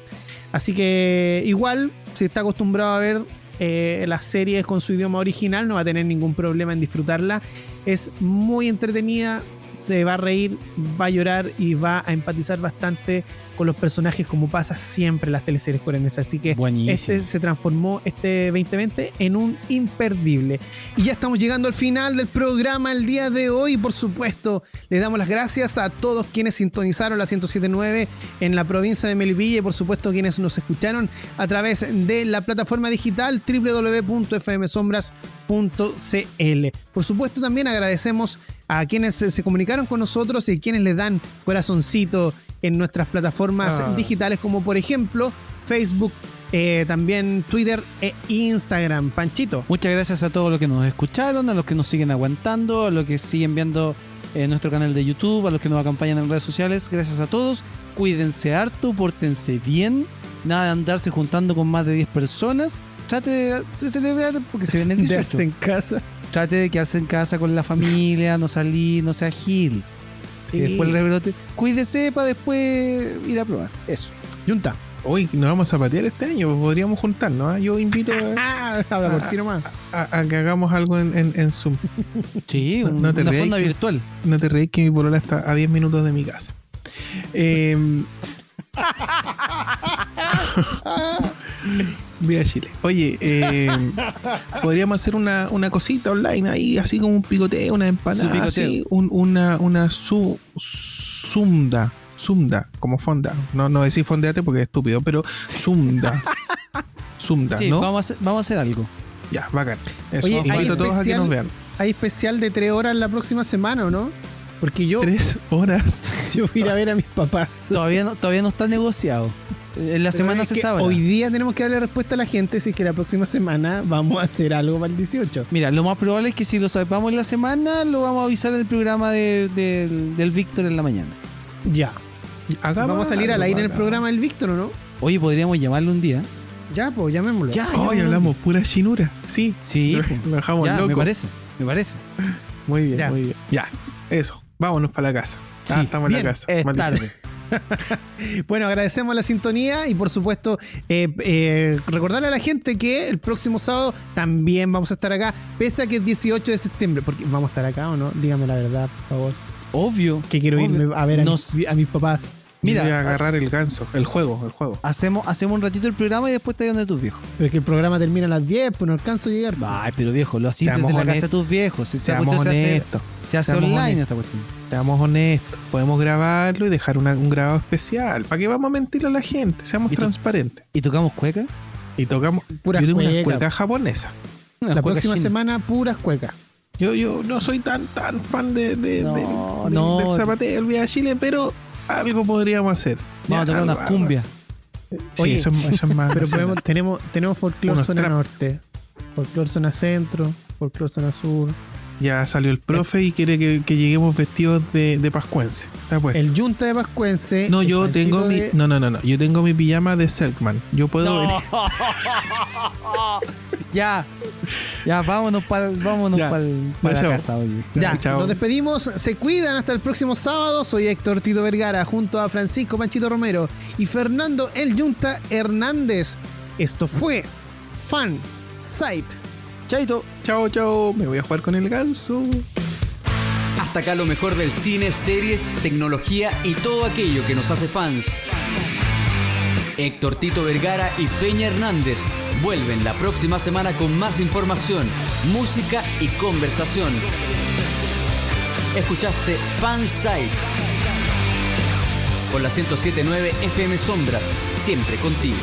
Así que igual, si está acostumbrado a ver eh, las series con su idioma original, no va a tener ningún problema en disfrutarla. Es muy entretenida, se va a reír, va a llorar y va a empatizar bastante con los personajes como pasa siempre en las teleseries coreanas. Así que Buenísimo. este se transformó este 2020 en un imperdible. Y ya estamos llegando al final del programa el día de hoy. Por supuesto, les damos las gracias a todos quienes sintonizaron la 1079 en la provincia de Melipilla y por supuesto quienes nos escucharon a través de la plataforma digital www.fmsombras.cl. Por supuesto, también agradecemos a quienes se se comunicaron con nosotros y quienes les dan corazoncito en nuestras plataformas Ah. digitales como por ejemplo Facebook, eh, también Twitter e Instagram. Panchito. Muchas gracias a todos los que nos escucharon, a los que nos siguen aguantando, a los que siguen viendo eh, nuestro canal de YouTube, a los que nos acompañan en redes sociales. Gracias a todos. Cuídense harto, pórtense bien. Nada de andarse juntando con más de 10 personas. Trate de, de celebrar porque se viene el 18. Quedarse en casa. Trate de quedarse en casa con la familia, no salir, no sea gil. Y después el rebrote. Cuídese para después ir a probar. Eso. Junta. Hoy nos vamos a patear este año, pues podríamos juntarnos. ¿ah? Yo invito a, Ah, habla por ti nomás. a- a que hagamos algo en, en- en Zoom. Sí, No- un- no te una fonda que- virtual. No te reís que mi polola está a 10 minutos de mi casa. Eh, Viva Chile. Oye, eh, podríamos hacer una, una cosita online ahí, así como un picoteo, una empanada, picoteo. así, un- una, una su, sunda. Zumda, como fonda. No, no decir fondeate porque es estúpido, pero. Zumda, Sí, ¿no? vamos, a hacer, vamos a hacer algo. Ya, bacán. Eso, Oye, hay a todos a que especial- nos vean. Hay especial de tres horas la próxima semana, ¿o no? Porque yo, Tres horas. yo voy a ir a ver a mis papás. Todavía no, todavía no está negociado. En la semana se sabe. Hoy día tenemos que darle respuesta a la gente si es que la próxima semana vamos a hacer algo para el 18. Mira, lo más probable es que si lo sepamos en la semana, lo vamos a avisar en el programa de- del- del Víctor en la mañana. Ya. Hagamos Vamos a salir al aire en el programa del Víctor, ¿o no? Oye, podríamos llamarlo un día. Ya, pues llamémoslo. Ya, Hoy hablamos pura chinura. Sí. Sí, Lo, pues. dejamos Ya, loco. me parece, me parece. Muy bien, Ya. muy bien. Ya, eso. Vámonos para la casa. Sí, ah, estamos bien. en la casa. Es tarde. Bueno, agradecemos la sintonía y por supuesto eh, eh, recordarle a la gente que el próximo sábado también vamos a estar acá, pese a que es 18 de septiembre, porque vamos a estar acá o no, dígame la verdad, por favor, Obvio. que quiero obvio. irme a ver a, Nos- mis, a mis papás. Mira, Voy a agarrar el ganso, el juego, el juego. hacemos, hacemos un ratito el programa y después te vas donde tus viejos. Pero es que el programa termina a las 10, pues no alcanzo a llegar. Ay, pero viejo, lo hacías desde la casa de honestos. tus viejos. Si Seamos cuestión se hace, honestos. se hace online honestos. esta cuestión. Seamos honestos. Podemos grabarlo y dejar una- un grabado especial. ¿Para qué vamos a mentir a la gente? Seamos transparentes. ¿Y tocamos cueca? Y tocamos. Puras yo tengo una cuecas. cueca japonesa. La Cueca próxima china. semana, puras cuecas. Yo, yo no soy tan tan fan de, de- No, del- del- no. del zapateo, el viaje a Chile, pero algo podríamos hacer. Vamos a tocar algo, unas algo. cumbias. Sí, Oye, eso, es- eso es más. Pero podemos, tenemos, tenemos folclore zona trap. norte, folclore zona centro, folclore zona sur. Ya salió el profe y quiere que, que lleguemos vestidos de, de pascuense. Está. El yunta de Pascuense. No, yo tengo mi. de- No, no, no, no. Yo tengo mi pijama de Selkman. Yo puedo venir. ya. Ya, vámonos para vámonos Ya. pa'l- pa la casa, oye. Ya, Chao. nos despedimos, se cuidan hasta el próximo sábado. Soy Héctor Tito Vergara junto a Francisco Panchito Romero y Fernando El Yunta Hernández. Esto fue Fan Site. Chaito. Chao, chao. Me voy a jugar con el ganso. Hasta acá lo mejor del cine, series, tecnología y todo aquello que nos hace fans. Héctor Tito Vergara y Peña Hernández vuelven la próxima semana con más información, música y conversación. Escuchaste Fansite por la 1079 FM Sombras, siempre contigo.